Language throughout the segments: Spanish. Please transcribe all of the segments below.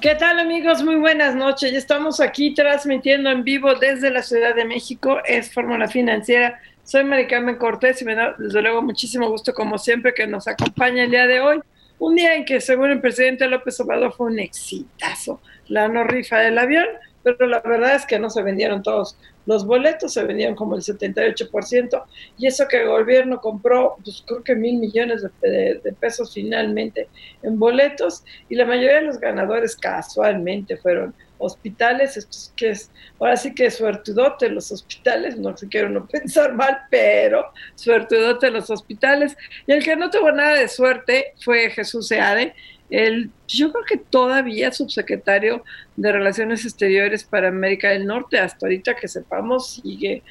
¿Qué tal amigos? Muy buenas noches. Estamos aquí transmitiendo en vivo desde la Ciudad de México. Es Fórmula Financiera. Soy Maricarmen Cortés y me da desde luego muchísimo gusto como siempre que nos acompaña el día de hoy. Un día en que según el presidente López Obrador fue un exitazo. La no rifa del avión, pero la verdad es que no se vendieron todos los boletos, se vendieron como el 78%, y eso que el gobierno compró, pues creo que mil millones de, pesos finalmente en boletos, y la mayoría de los ganadores casualmente fueron hospitales, esto es que es, ahora sí que suertudote los hospitales, no se quiero no pensar mal, pero suertudote los hospitales, y el que no tuvo nada de suerte fue Jesús Seade, el, yo creo que todavía subsecretario de Relaciones Exteriores para América del Norte, hasta ahorita que sepamos, sigue,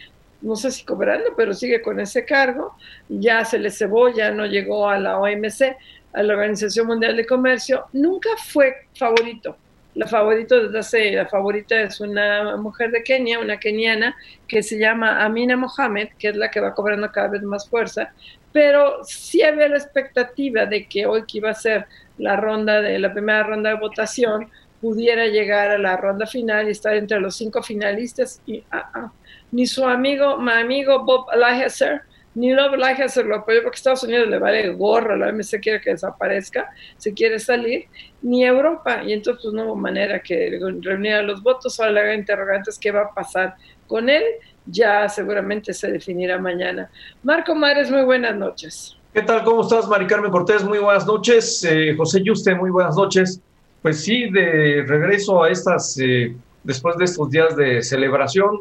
no sé si cobrando, pero sigue con ese cargo, ya se le cebó, ya no llegó a la OMC, a la Organización Mundial de Comercio, nunca fue favorito. La favorita desde hace, la favorita es una mujer de Kenia, una keniana, que se llama Amina Mohamed, que es la que va cobrando cada vez más fuerza, pero sí había la expectativa de que hoy que iba a ser la ronda de la primera ronda de votación pudiera llegar a la ronda final y estar entre los cinco finalistas y ah, ah, ni su amigo, mi amigo Bob Lighthizer, ni Bob Lighthizer lo apoyó porque Estados Unidos le vale gorro, la OMC quiere que desaparezca, se quiere salir, ni Europa, y entonces pues, no hubo manera que reuniera los votos, ahora la interrogante es qué va a pasar con él, ya seguramente se definirá mañana. Marco Mares, muy buenas noches. ¿Qué tal? ¿Cómo estás, Mari Carmen Cortés? Muy buenas noches. Eh, José Yuste, muy buenas noches. Pues sí, de regreso a estas, eh, después de estos días de celebración,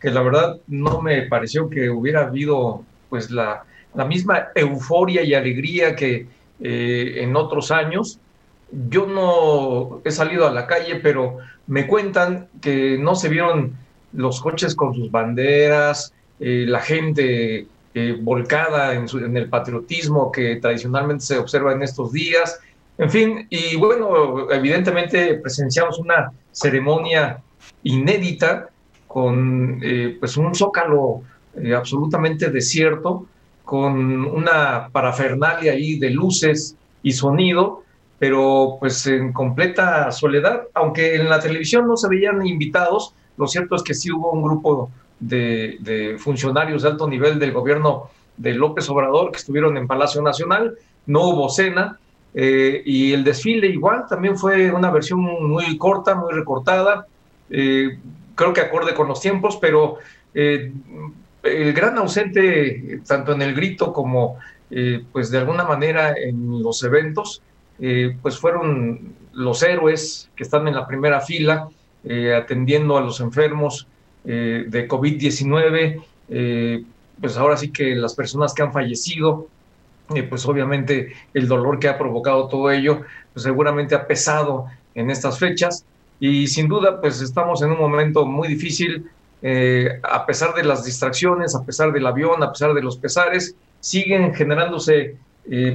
que la verdad no me pareció que hubiera habido pues la, la misma euforia y alegría que eh, en otros años. Yo no he salido a la calle, pero me cuentan que no se vieron los coches con sus banderas, la gente eh, volcada en, en, el patriotismo que tradicionalmente se observa en estos días. En fin, y bueno, evidentemente presenciamos una ceremonia inédita con eh, pues un zócalo eh, absolutamente desierto, con una parafernalia ahí de luces y sonido, pero pues en completa soledad, aunque en la televisión no se veían invitados, lo cierto es que sí hubo un grupo de, funcionarios de alto nivel del gobierno de López Obrador que estuvieron en Palacio Nacional, no hubo cena, eh, y el desfile igual también fue una versión muy corta, muy recortada, eh, creo que acorde con los tiempos, pero eh, el gran ausente, tanto en el grito como pues de alguna manera en los eventos, pues fueron los héroes que están en la primera fila, atendiendo a los enfermos, eh, de COVID-19, eh, pues ahora sí que las personas que han fallecido, eh, pues obviamente el dolor que ha provocado todo ello, pues seguramente ha pesado en estas fechas y sin duda pues estamos en un momento muy difícil, a pesar de las distracciones, a pesar del avión, a pesar de los pesares, siguen generándose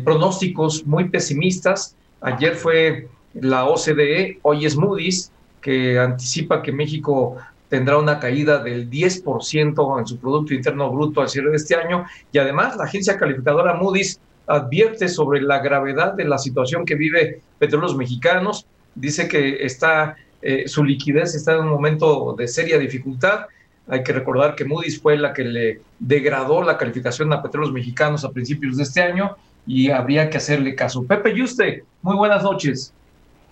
pronósticos muy pesimistas. Ayer fue la OCDE, hoy es Moody's, que anticipa que México tendrá una caída del 10% en su Producto Interno Bruto al cierre de este año y además la agencia calificadora Moody's advierte sobre la gravedad de la situación que vive Petróleos Mexicanos, dice que está, eh, su liquidez está en un momento de seria dificultad. Hay que recordar que Moody's fue la que le degradó la calificación a Petróleos Mexicanos a principios de este año y habría que hacerle caso. Pepe Yuste, muy buenas noches.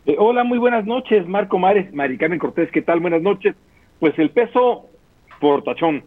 Eh, hola, muy buenas noches, Marco Mares, Mari Cortés, ¿qué tal? Buenas noches. Pues el peso, fortachón.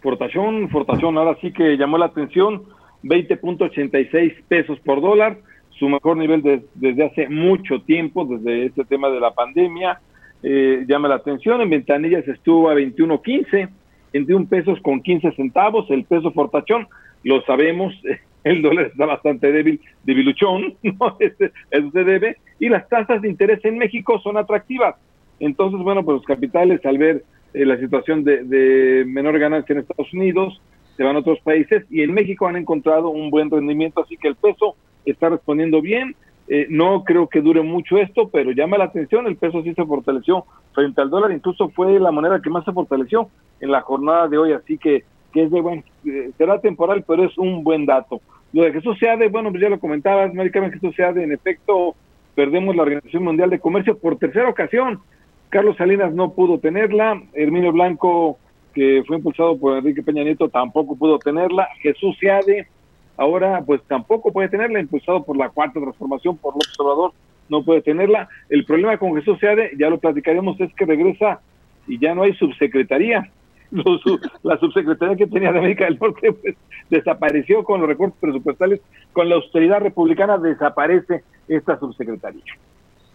Fortachón, fortachón. Ahora sí que llamó la atención, 20.86 pesos por dólar, su mejor nivel desde hace mucho tiempo, desde este tema de la pandemia. Eh, llama la atención, en ventanillas estuvo a 21.15, 21 pesos con 15 centavos, el peso fortachón, lo sabemos, el dólar está bastante débil, debiluchón, ¿no? Este, eso se debe, y las tasas de interés en México son atractivas. Entonces, bueno, pues los capitales al ver eh, la situación de, de, menor ganancia en Estados Unidos, se van a otros países y en México han encontrado un buen rendimiento, así que el peso está respondiendo bien. Eh, no creo que dure mucho esto, pero llama la atención, el peso sí se fortaleció frente al dólar, incluso fue la moneda que más se fortaleció en la jornada de hoy, así que, que es de bueno, eh, será temporal, pero es un buen dato. Lo de Jesús Seade, bueno, pues ya lo comentabas, América Jesús Seade, en efecto, perdemos la Organización Mundial de Comercio por tercera ocasión. Carlos Salinas no pudo tenerla, Herminio Blanco, que fue impulsado por Enrique Peña Nieto, tampoco pudo tenerla, Jesús Seade, ahora pues tampoco puede tenerla, impulsado por la cuarta transformación, por López Obrador, no puede tenerla. El problema con Jesús Seade, ya lo platicaremos, es que regresa y ya no hay subsecretaría. la subsecretaría que tenía de América del Norte pues, desapareció con los recortes presupuestales, con la austeridad republicana desaparece esta subsecretaría.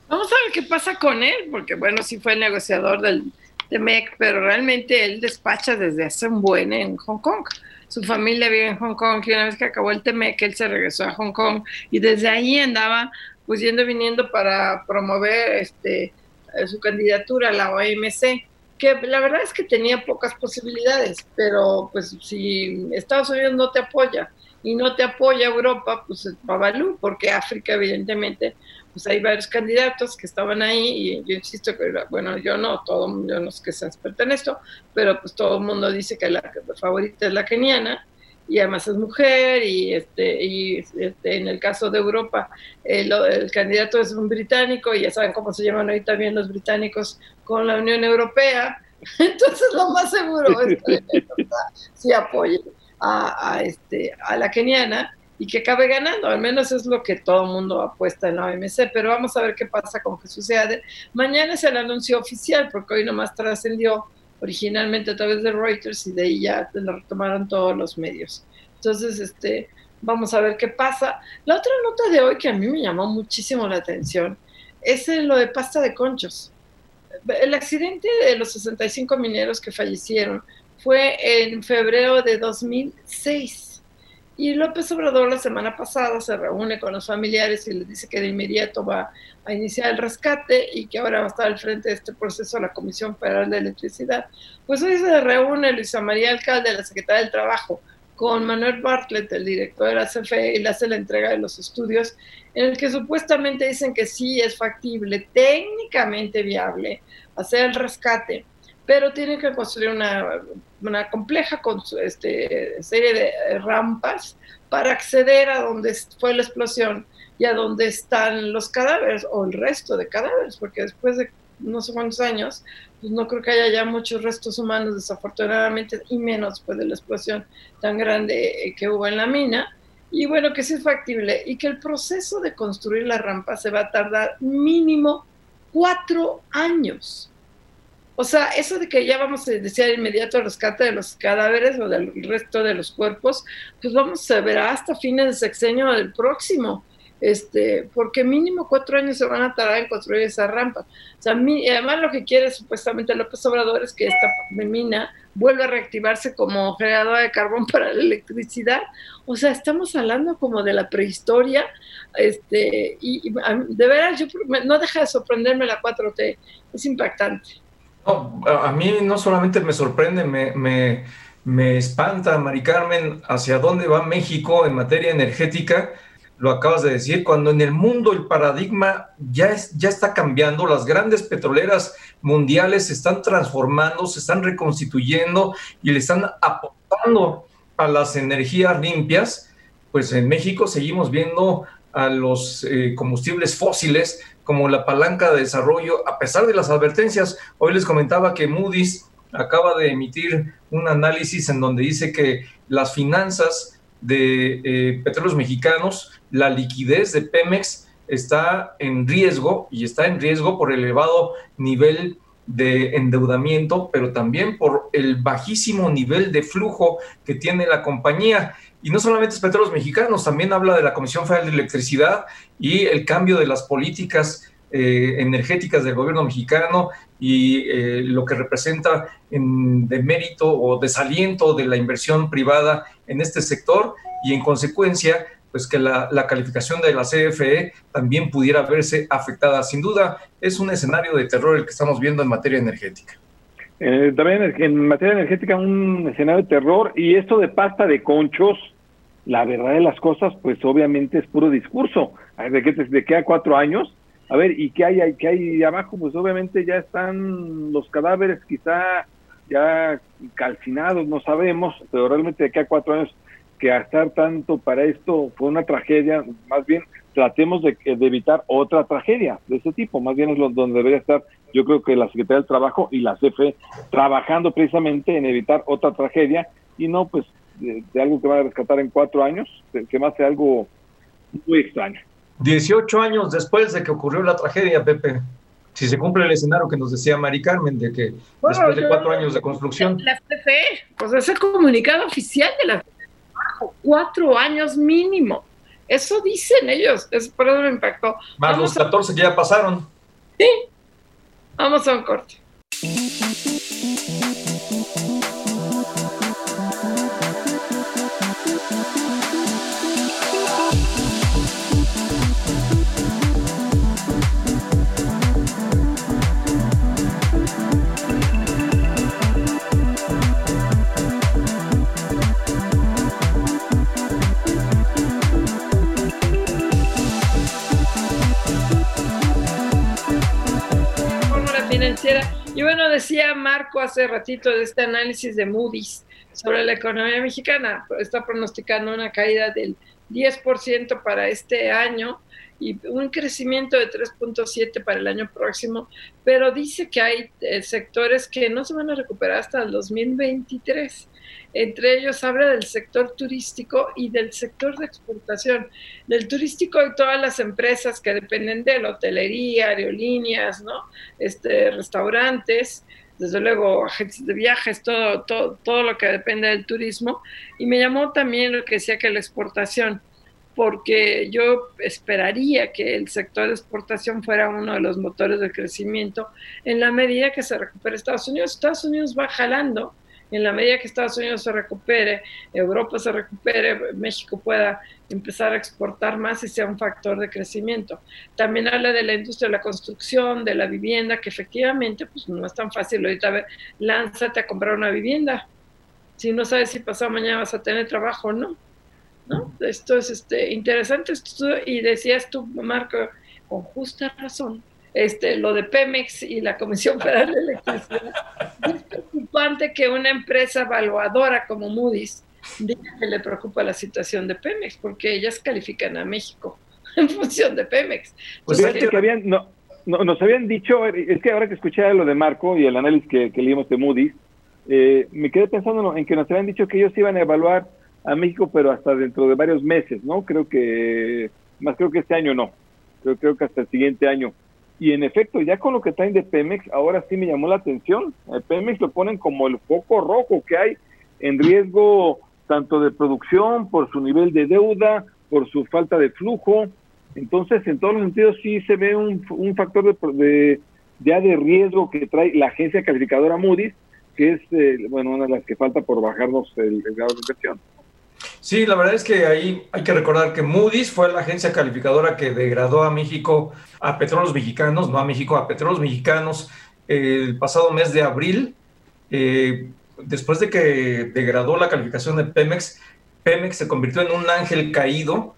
Vamos a ver qué pasa con él, porque bueno, sí fue negociador del, de MEC, pero realmente él despacha desde hace un buen en Hong Kong. Su familia vive en Hong Kong y una vez que acabó el TMEC, él se regresó a Hong Kong y desde ahí andaba pues yendo viniendo para promover este, su candidatura a la OMC que la verdad es que tenía pocas posibilidades, pero pues si Estados Unidos no te apoya y no te apoya Europa, pues es Babalú, porque África evidentemente, pues hay varios candidatos que estaban ahí y yo insisto que, bueno, yo no, todo yo no es que sea experta en esto, pero pues todo el mundo dice que la, favorita es la keniana y además es mujer y este y este, en el caso de Europa el, el, candidato es un británico y ya saben cómo se llaman hoy también los británicos con la Unión Europea entonces lo más seguro es que sí apoye a, a, este a la keniana y que acabe ganando, al menos es lo que todo el mundo apuesta en la OMC, pero vamos a ver qué pasa con Jesús Seade. Mañana es el anuncio oficial, porque hoy nomás trascendió originalmente a través de Reuters y de ahí ya lo retomaron todos los medios. Entonces, este, vamos a ver qué pasa. La otra nota de hoy que a mí me llamó muchísimo la atención es lo de pasta de conchos. El accidente de los 65 mineros que fallecieron fue en febrero de 2006 y López Obrador la semana pasada se reúne con los familiares y les dice que de inmediato va a iniciar el rescate y que ahora va a estar al frente de este proceso la Comisión Federal de Electricidad. Pues hoy se reúne Luisa María Alcalde, la secretaria del Trabajo, con Manuel Bartlett, el director de la CFE, y le hace la entrega de los estudios, en el que supuestamente dicen que sí es factible, técnicamente viable, hacer el rescate pero tiene que construir una, una compleja este, serie de rampas para acceder a donde fue la explosión y a donde están los cadáveres o el resto de cadáveres, porque después de no sé cuántos años, pues no creo que haya ya muchos restos humanos, desafortunadamente, y menos después de la explosión tan grande que hubo en la mina. Y bueno, que sí es factible y que el proceso de construir la rampa se va a tardar mínimo cuatro años. O sea, eso de que ya vamos a decir inmediato el rescate de los cadáveres o del resto de los cuerpos, pues vamos a ver hasta fines de sexenio del próximo. Este, porque mínimo cuatro años se van a tardar en construir esa rampa. O sea, además lo que quiere supuestamente López Obrador es que esta mina vuelva a reactivarse como generadora de carbón para la electricidad. O sea, estamos hablando como de la prehistoria, este, y, de veras, yo, no deja de sorprenderme la 4T, es impactante a mí no solamente me sorprende, me, me, me, espanta, Mari Carmen, hacia dónde va México en materia energética. Lo acabas de decir, cuando en el mundo el paradigma ya, es, ya está cambiando, las grandes petroleras mundiales se están transformando, se están reconstituyendo y le están aportando a las energías limpias, pues en México seguimos viendo a los eh, combustibles fósiles como la palanca de desarrollo, a pesar de las advertencias. Hoy les comentaba que Moody's acaba de emitir un análisis en donde dice que las finanzas de eh, petróleos mexicanos, la liquidez de Pemex está en riesgo y está en riesgo por el elevado nivel de endeudamiento, pero también por el bajísimo nivel de flujo que tiene la compañía. Y no solamente es Petróleos Mexicanos, también habla de la Comisión Federal de Electricidad y el cambio de las políticas eh, energéticas del gobierno mexicano y eh, lo que representa en demérito o desaliento de la inversión privada en este sector y en consecuencia pues que la, calificación de la CFE también pudiera verse afectada. Sin duda, es un escenario de terror el que estamos viendo en materia energética. Eh, también en materia energética un escenario de terror y esto de pasta de conchos, la verdad de las cosas, pues obviamente es puro discurso. ¿De qué, de qué a cuatro años? A ver, ¿y qué hay, qué hay abajo? Pues obviamente ya están los cadáveres quizá ya calcinados, no sabemos, pero realmente de qué a cuatro años que gastar tanto para esto fue una tragedia, más bien tratemos de, evitar otra tragedia de ese tipo, más bien es donde debería estar yo creo que la Secretaría del Trabajo y la CFE trabajando precisamente en evitar otra tragedia y no pues de, algo que va a rescatar en cuatro años, que más sea algo muy extraño. 18 años después de que ocurrió la tragedia, Pepe, si se cumple el escenario que nos decía Mari Carmen, de que después de cuatro años de construcción. La CFE, pues es el comunicado oficial de la cuatro años mínimo. Eso dicen ellos, es por eso me impactó. Más los 14 que ya pasaron. Sí. Vamos a un corte. Y bueno, decía Marco hace ratito de este análisis de Moody's sobre la economía mexicana. Está pronosticando una caída del 10% para este año y un crecimiento de 3.7 para el año próximo, pero dice que hay eh, sectores que no se van a recuperar hasta el 2023. Entre ellos habla del sector turístico y del sector de exportación. Del turístico y todas las empresas que dependen de la hotelería, aerolíneas, ¿no? este, restaurantes, desde luego agencias de viajes, todo, todo, todo lo que depende del turismo. Y me llamó también lo que decía que la exportación porque yo esperaría que el sector de exportación fuera uno de los motores de crecimiento en la medida que se recupere Estados Unidos. Estados Unidos va jalando en la medida que Estados Unidos se recupere, Europa se recupere, México pueda empezar a exportar más y sea un factor de crecimiento. También habla de la industria de la construcción, de la vivienda, que efectivamente pues no es tan fácil ahorita ver, lánzate a comprar una vivienda. Si no sabes si pasado mañana vas a tener trabajo o no. ¿no? Esto es este, interesante y decías tú, Marco, con justa razón, este, lo de Pemex y la Comisión Federal de Electricidad. es preocupante que una empresa evaluadora como Moody's diga que le preocupa la situación de Pemex, porque ellas califican a México en función de Pemex. Pues que habían, no, nos habían dicho, es que ahora que escuché lo de Marco y el análisis que, leímos de Moody's, eh, me quedé pensando en que nos habían dicho que ellos iban a evaluar a México, pero hasta dentro de varios meses, ¿no? Creo que, más creo que este año no, creo, creo que hasta el siguiente año. Y en efecto, ya con lo que traen de Pemex, ahora sí me llamó la atención. El Pemex lo ponen como el foco rojo que hay en riesgo tanto de producción, por su nivel de deuda, por su falta de flujo. Entonces, en todos los sentidos sí se ve un, un factor de, de, ya de riesgo que trae la agencia calificadora Moody's, que es, eh, bueno, una de las que falta por bajarnos el grado de inversión. Sí, la verdad es que ahí hay que recordar que Moody's fue la agencia calificadora que degradó a México, a petróleos mexicanos, no a México, a petróleos mexicanos el pasado mes de abril. Eh, después de que degradó la calificación de Pemex, Pemex se convirtió en un ángel caído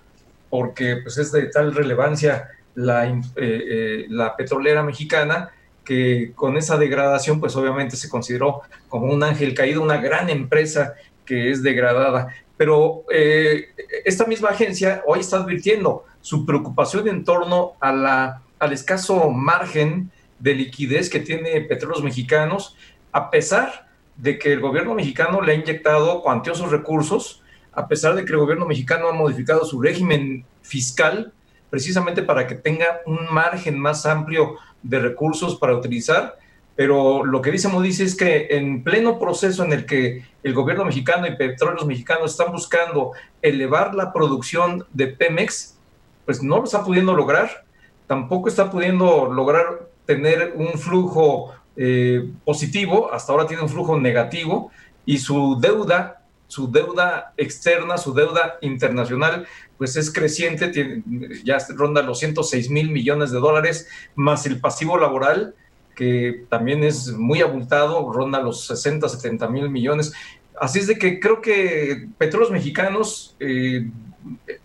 porque pues, es de tal relevancia la, eh, eh, la petrolera mexicana que con esa degradación pues obviamente se consideró como un ángel caído, una gran empresa que es degradada pero eh, esta misma agencia hoy está advirtiendo su preocupación en torno a la, al escaso margen de liquidez que tiene Petróleos Mexicanos, a pesar de que el gobierno mexicano le ha inyectado cuantiosos recursos, a pesar de que el gobierno mexicano ha modificado su régimen fiscal precisamente para que tenga un margen más amplio de recursos para utilizar pero lo que dice Moody's es que en pleno proceso en el que el gobierno mexicano y petróleos mexicanos están buscando elevar la producción de Pemex, pues no lo está pudiendo lograr, tampoco está pudiendo lograr tener un flujo eh, positivo, hasta ahora tiene un flujo negativo y su deuda su deuda externa, su deuda internacional, pues es creciente, tiene, ya ronda los 106 mil millones de dólares, más el pasivo laboral, que también es muy abultado, ronda los 60, 70 mil millones. Así es de que creo que Petróleos Mexicanos, eh,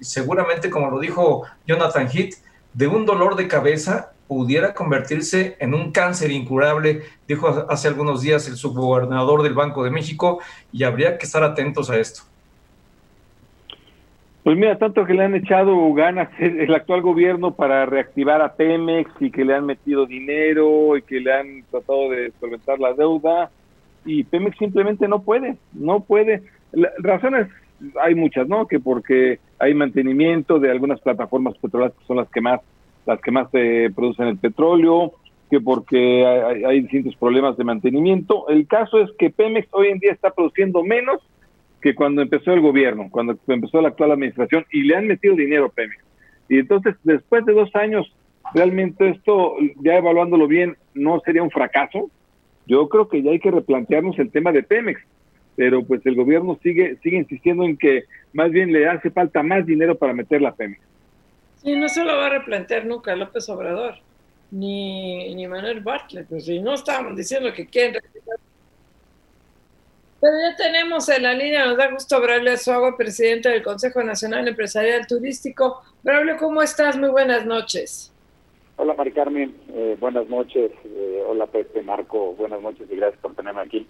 seguramente como lo dijo Jonathan Heath, de un dolor de cabeza pudiera convertirse en un cáncer incurable, dijo hace algunos días el subgobernador del Banco de México, y habría que estar atentos a esto. Pues mira, tanto que le han echado ganas el actual gobierno para reactivar a Pemex y que le han metido dinero y que le han tratado de solventar la deuda y Pemex simplemente no puede, no puede. razones hay muchas, ¿no? Que porque hay mantenimiento de algunas plataformas petroleras que son las que más las que más se producen el petróleo, que porque hay, distintos problemas de mantenimiento. El caso es que Pemex hoy en día está produciendo menos que cuando empezó el gobierno, cuando empezó la actual administración, y le han metido dinero a Pemex. Y entonces, después de dos años, realmente esto, ya evaluándolo bien, no sería un fracaso. Yo creo que ya hay que replantearnos el tema de Pemex, pero pues el gobierno sigue, sigue insistiendo en que más bien le hace falta más dinero para meterla a Pemex. Y no se lo va a replantear nunca López Obrador, ni, ni Manuel Bartlett, pues si no estábamos diciendo que quieren pero ya tenemos en la línea, nos da gusto Braulio Suago, presidente del Consejo Nacional Empresarial Turístico. Braulio, ¿cómo estás? Muy buenas noches. Hola, Mari Carmen, eh, buenas noches. Eh, hola, Pepe, Marco, buenas noches y gracias por tenerme aquí.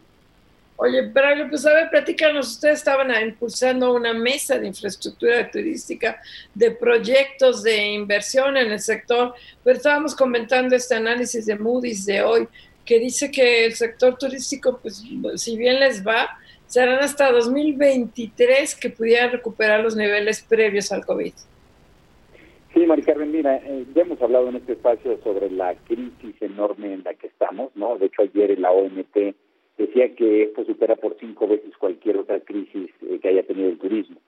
Oye, pero pues a ver, platícanos, ustedes estaban impulsando una mesa de infraestructura turística, de proyectos de inversión en el sector, pero estábamos comentando este análisis de Moody's de hoy, que dice que el sector turístico, pues si bien les va, serán hasta 2023 que pudieran recuperar los niveles previos al COVID. Sí, Mari Carmen, mira, eh, ya hemos hablado en este espacio sobre la crisis enorme en la que estamos, ¿no? De hecho, ayer la OMT decía que esto supera por cinco veces cualquier otra crisis eh, que haya tenido el turismo.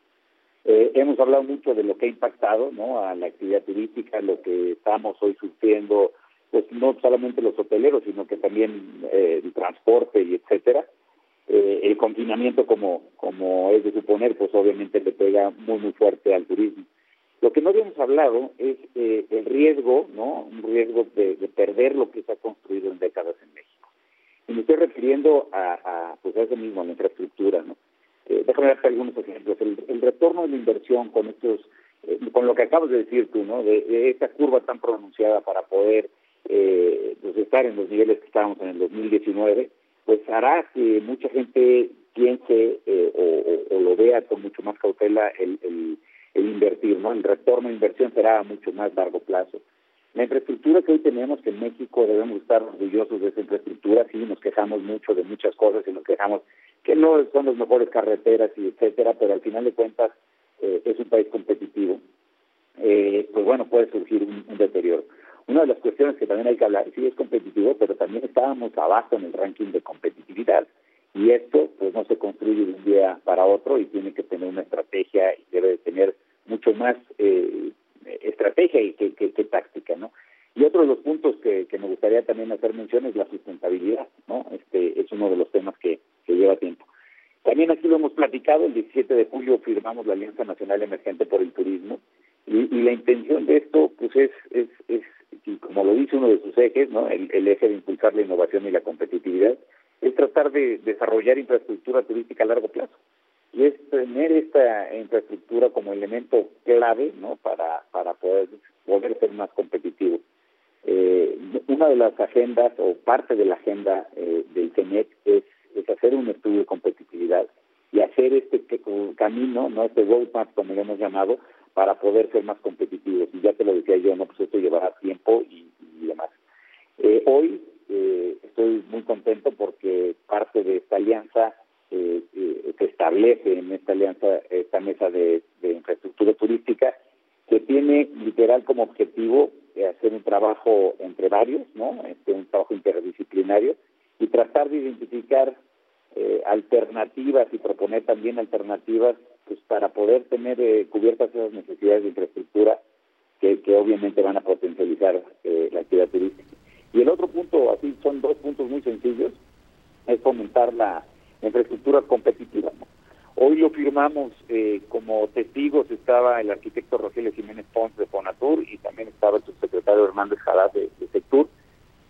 Eh, hemos hablado mucho de lo que ha impactado ¿no? a la actividad turística, lo que estamos hoy sufriendo, pues no solamente los hoteleros, sino que también eh, el transporte y etcétera. el confinamiento, como, como es de suponer, pues obviamente le pega muy, muy fuerte al turismo. Lo que no habíamos hablado es el riesgo, ¿no? Un riesgo de perder lo que se ha construido en décadas en México. Y me estoy refiriendo a, a, pues a eso mismo, a la infraestructura, ¿no? Eh, déjame darte algunos ejemplos. El, retorno de la inversión con estos, eh, con lo que acabas de decir tú, ¿no? De, esta curva tan pronunciada para poder eh, pues estar en los niveles que estábamos en el 2019, pues hará que mucha gente piense eh, o, lo vea con mucho más cautela el, el, el invertir, ¿no? El retorno de inversión será a mucho más largo plazo. La infraestructura que hoy tenemos, que en México debemos estar orgullosos de esa infraestructura, sí, nos quejamos mucho de muchas cosas y nos quejamos que no son las mejores carreteras y etcétera, pero al final de cuentas eh, es un país competitivo. Eh, pues bueno, puede surgir un, deterioro. Una de las cuestiones que también hay que hablar, sí es competitivo, pero también estábamos abajo en el ranking de competitividad. Y esto pues no se construye de un día para otro y tiene que tener una estrategia y debe tener mucho más eh, estrategia y que, que, táctica, ¿no? Y otro de los puntos que, que, me gustaría también hacer mención es la sustentabilidad, ¿no? Este es uno de los temas que, que lleva tiempo. También aquí lo hemos platicado, el 17 de julio firmamos la Alianza Nacional Emergente por el Turismo y, y la intención de esto, pues es, es, es y como lo dice uno de sus ejes, ¿no? El, eje de impulsar la innovación y la competitividad, es tratar de desarrollar infraestructura turística a largo plazo. Y es tener esta infraestructura como elemento clave no para para poder poder ser más competitivo. Eh, una de las agendas o parte de la agenda eh, del CENEC es, es hacer un estudio de competitividad y hacer este camino no este roadmap como le hemos llamado para poder ser más competitivos. Y ya te lo decía yo no pues esto llevará tiempo y, demás. Eh, hoy eh, estoy muy contento porque parte de esta alianza eh, eh, que establece en esta alianza, esta mesa de, infraestructura turística, que tiene literal como objetivo eh, hacer un trabajo entre varios, ¿no? Este, un trabajo interdisciplinario y tratar de identificar eh, alternativas y proponer también alternativas pues para poder tener cubiertas esas necesidades de infraestructura que, obviamente van a potencializar la actividad turística. Y el otro punto, así son dos puntos muy sencillos, es fomentar la infraestructura competitiva. Hoy lo firmamos eh, como testigos, estaba el arquitecto Rogelio Jiménez Pons de Fonatur y también estaba el subsecretario Hernández Haddad de, Sectur,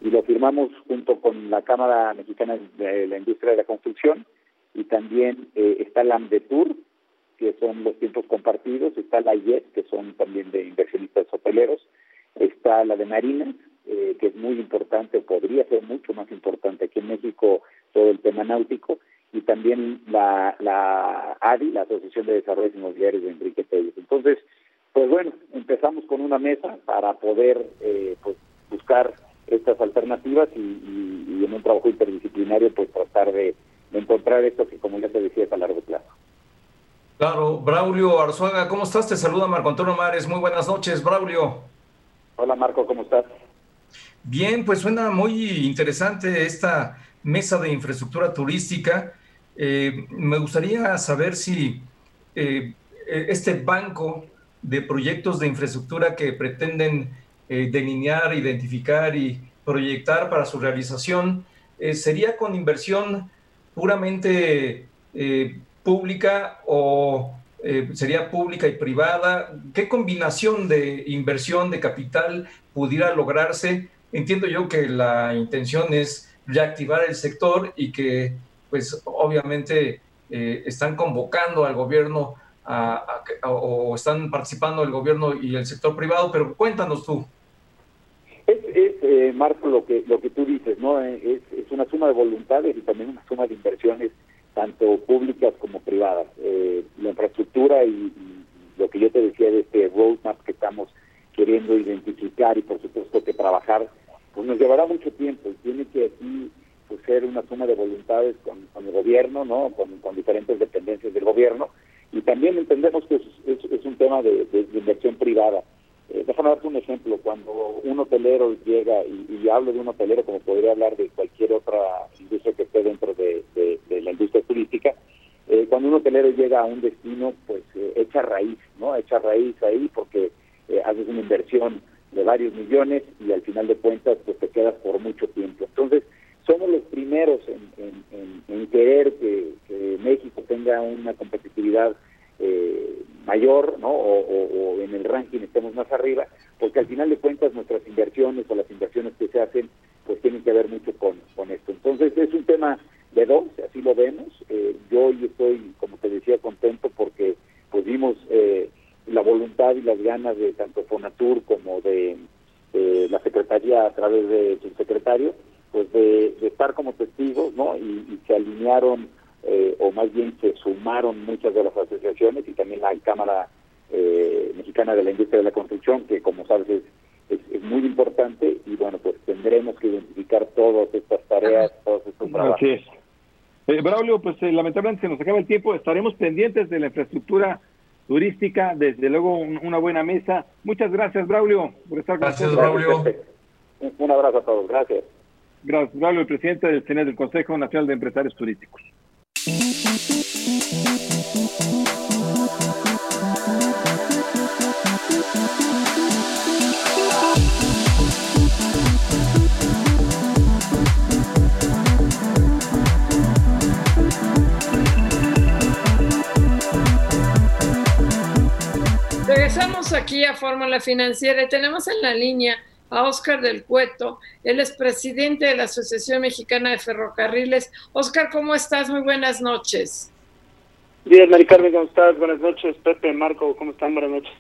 y lo firmamos junto con la Cámara Mexicana de la Industria de la Construcción, y también eh, está la AMDETUR, que son los tiempos compartidos, está la IET, que son también de inversionistas hoteleros, está la de Marina, eh, que es muy importante, podría ser mucho más importante aquí en México todo el tema náutico, y también la, la ADI, la Asociación de Desarrollo Inmobiliarios de Enrique Pérez. Entonces, pues bueno, empezamos con una mesa para poder eh, pues buscar estas alternativas y, y, en un trabajo interdisciplinario pues tratar de, encontrar esto que como ya te decía es a largo plazo. Claro, Braulio Arzuaga, ¿cómo estás? Te saluda Marco Antonio Mares. Muy buenas noches, Braulio. Hola Marco, ¿cómo estás? Bien, pues suena muy interesante esta mesa de infraestructura turística. Eh, me gustaría saber si eh, este banco de proyectos de infraestructura que pretenden eh, delinear, identificar y proyectar para su realización, ¿sería con inversión puramente pública o sería pública y privada? ¿Qué combinación de inversión de capital pudiera lograrse? Entiendo yo que la intención es reactivar el sector y que pues obviamente eh, están convocando al gobierno a, o están participando el gobierno y el sector privado, pero cuéntanos tú. Es, eh, Marco, lo que lo que tú dices, ¿no? Eh, es, una suma de voluntades y también una suma de inversiones, tanto públicas como privadas. la infraestructura y, lo que yo te decía de este roadmap que estamos queriendo identificar y por supuesto que trabajar pues nos llevará mucho tiempo y tiene que aquí pues, ser una suma de voluntades con, el gobierno, ¿no? Con, diferentes dependencias del gobierno y también entendemos que es, un tema de, inversión privada. Eh, déjame darte un ejemplo, cuando un hotelero llega, y, hablo de un hotelero como podría hablar de cualquier otra industria que esté dentro de, la industria turística, eh, cuando un hotelero llega a un destino, pues eh, echa raíz, ¿no? Echa raíz ahí porque eh, haces una inversión de varios millones y al final de cuentas pues te quedas por mucho tiempo. Entonces, somos los primeros en, querer que, México tenga una competitividad eh, mayor, ¿no? O, en el ranking estemos más arriba, porque al final de cuentas nuestras inversiones o las inversiones que se hacen, pues tienen que ver mucho con, con esto. Entonces es un tema de dos, así lo vemos. Eh, yo hoy estoy, como te decía, contento porque pues vimos eh, la voluntad y las ganas de tanto Fonatur como de, la Secretaría a través de su secretario, pues de, estar como testigos, ¿no? Y, se alinearon, eh, o más bien se sumaron muchas de las asociaciones y también la Cámara eh, Mexicana de la Industria de la Construcción, que como sabes es, es, muy importante y bueno, pues tendremos que identificar todas estas tareas, todos estos trabajos. Así es. Eh, Braulio, pues lamentablemente se nos acaba el tiempo, estaremos pendientes de la infraestructura turística, desde luego una buena mesa. Muchas gracias, Braulio, por estar con nosotros. Braulio. Un abrazo a todos, gracias. Gracias, Braulio, el presidente del CNE del Consejo Nacional de Empresarios Turísticos. Regresamos aquí a Fórmula Financiera y tenemos en la línea a Oscar del Cueto. Él es presidente de la Asociación Mexicana de Ferrocarriles. Oscar, ¿cómo estás? Muy buenas noches. Bien, Mari Carmen, ¿cómo estás? Buenas noches. Pepe, Marco, ¿cómo están? Buenas noches.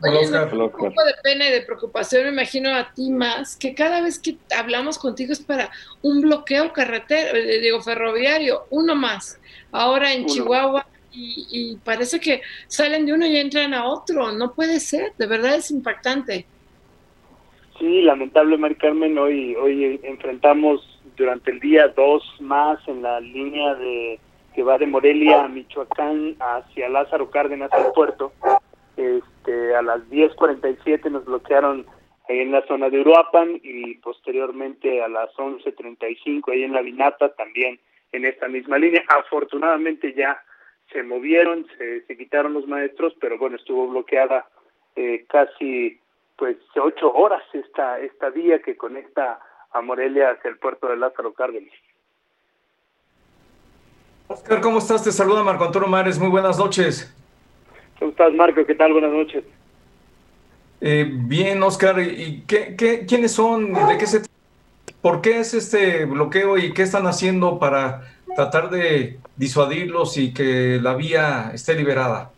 Oscar. un poco de pena y de preocupación, me imagino a ti más, que cada vez que hablamos contigo es para un bloqueo carretero, eh, digo ferroviario, uno más. Ahora en Chihuahua y, parece que salen de uno y entran a otro. No puede ser, de verdad es impactante. Sí, lamentable, Mari Carmen, hoy, hoy enfrentamos durante el día dos más en la línea de que va de Morelia a Michoacán hacia Lázaro Cárdenas al puerto. Este, a las 10.47 nos bloquearon en la zona de Uruapan y posteriormente a las 11.35 ahí en la Vinata también en esta misma línea. Afortunadamente ya se movieron, se, se quitaron los maestros, pero bueno, estuvo bloqueada eh, casi pues ocho horas esta esta vía que conecta a Morelia hacia el puerto de Lázaro Cárdenas. Oscar, ¿cómo estás? Te saluda Marco Antonio Mares. Muy buenas noches. ¿Cómo estás, Marco? ¿Qué tal? Buenas noches. Eh, bien, Oscar. ¿Y qué, qué, quiénes son? ¿De qué se ¿Por qué es este bloqueo y qué están haciendo para tratar de disuadirlos y que la vía esté liberada?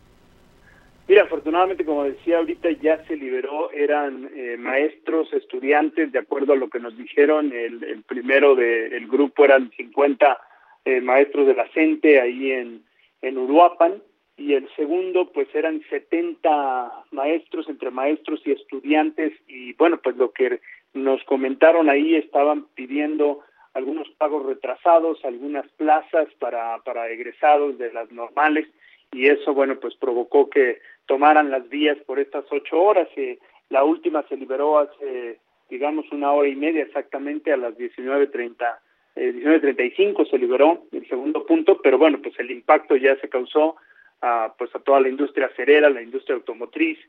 Mira, afortunadamente, como decía ahorita, ya se liberó, eran eh, maestros, estudiantes, de acuerdo a lo que nos dijeron, el, primero del grupo eran 50 eh, maestros de la CENTE ahí en, en Uruapan, y el segundo pues eran 70 maestros entre maestros y estudiantes. Y bueno pues lo que nos comentaron ahí estaban pidiendo algunos pagos retrasados, algunas plazas para, para egresados de las normales y eso bueno pues provocó que tomaran las vías por estas ocho horas. y la última se liberó hace digamos una hora y media exactamente a las 19.30 eh, 19.35 se liberó el segundo punto, pero bueno, pues el impacto ya se causó a, pues a toda la industria cerera, la industria automotriz,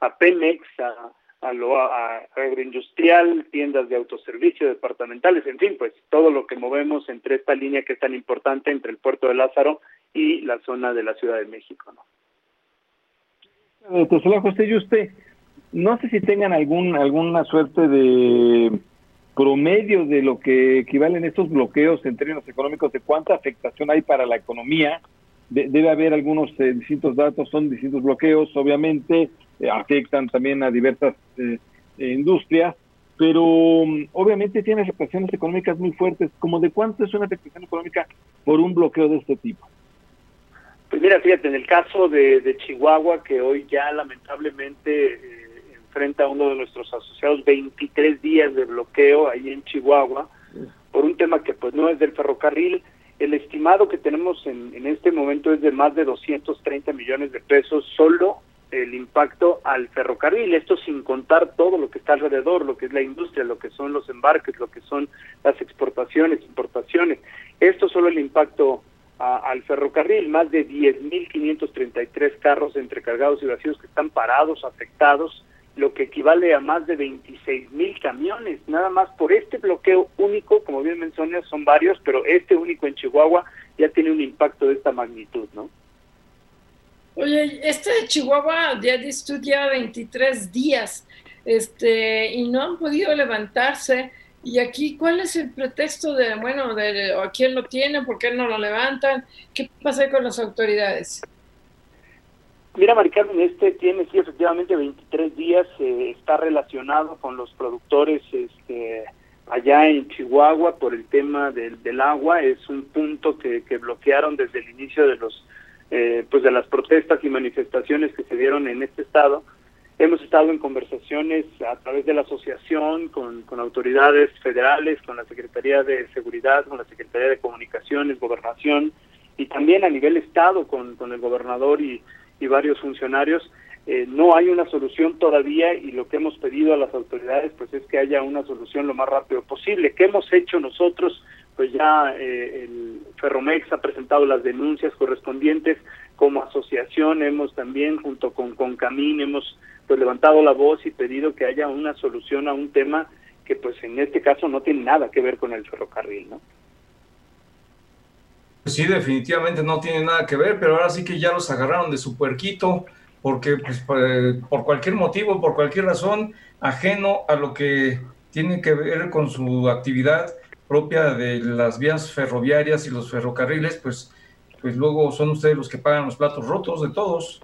a Pemex, a, a lo a agroindustrial, tiendas de autoservicio, departamentales, en fin, pues todo lo que movemos entre esta línea que es tan importante entre el puerto de Lázaro y la zona de la Ciudad de México, ¿no? Doctor Sola José, y usted, no sé si tengan algún alguna suerte de promedio de lo que equivalen estos bloqueos en términos económicos, de cuánta afectación hay para la economía debe haber algunos eh, distintos datos, son distintos bloqueos, obviamente, eh, afectan también a diversas eh, industrias, pero mm, obviamente tiene afectaciones económicas muy fuertes. ¿Como de cuánto es una afectación económica por un bloqueo de este tipo? Pues mira, fíjate, en el caso de, Chihuahua, que hoy ya lamentablemente enfrenta a uno de nuestros asociados 23 días de bloqueo ahí en Chihuahua, por un tema que pues no es del ferrocarril, el estimado que tenemos en, en este momento es de más de 230 millones de pesos solo el impacto al ferrocarril, esto sin contar todo lo que está alrededor, lo que es la industria, lo que son los embarques, lo que son las exportaciones, importaciones. Esto solo el impacto al ferrocarril, más de 10.533 carros entre cargados y vacíos que están parados, afectados, lo que equivale a más de 26 mil camiones, nada más por este bloqueo único, como bien mencionas, son varios, pero este único en Chihuahua ya tiene un impacto de esta magnitud, ¿no? Oye, este de Chihuahua ya estudia 23 días, este, y no han podido levantarse. Y aquí, ¿cuál es el pretexto de, bueno, de, a quién lo tiene, por qué no lo levantan? ¿Qué pasa con las autoridades? Mira, Maricarmen, este tiene sí efectivamente 23 días, eh, está relacionado con los productores este, allá en Chihuahua por el tema del, del agua, es un punto que, que bloquearon desde el inicio de los eh, pues de las protestas y manifestaciones que se dieron en este estado. Hemos estado en conversaciones a través de la asociación con, con autoridades federales, con la Secretaría de Seguridad, con la Secretaría de Comunicaciones, Gobernación y también a nivel estado con, con el gobernador y y varios funcionarios. Eh, no hay una solución todavía y lo que hemos pedido a las autoridades pues es que haya una solución lo más rápido posible. ¿Qué hemos hecho nosotros? Pues ya eh, el Ferromex ha presentado las denuncias correspondientes como asociación, hemos también junto con, con Camín hemos pues levantado la voz y pedido que haya una solución a un tema que pues en este caso no tiene nada que ver con el ferrocarril, ¿no? Sí, definitivamente no tiene nada que ver, pero ahora sí que ya los agarraron de su puerquito, porque pues, por cualquier motivo, por cualquier razón, ajeno a lo que tiene que ver con su actividad propia de las vías ferroviarias y los ferrocarriles, pues, pues luego son ustedes los que pagan los platos rotos de todos.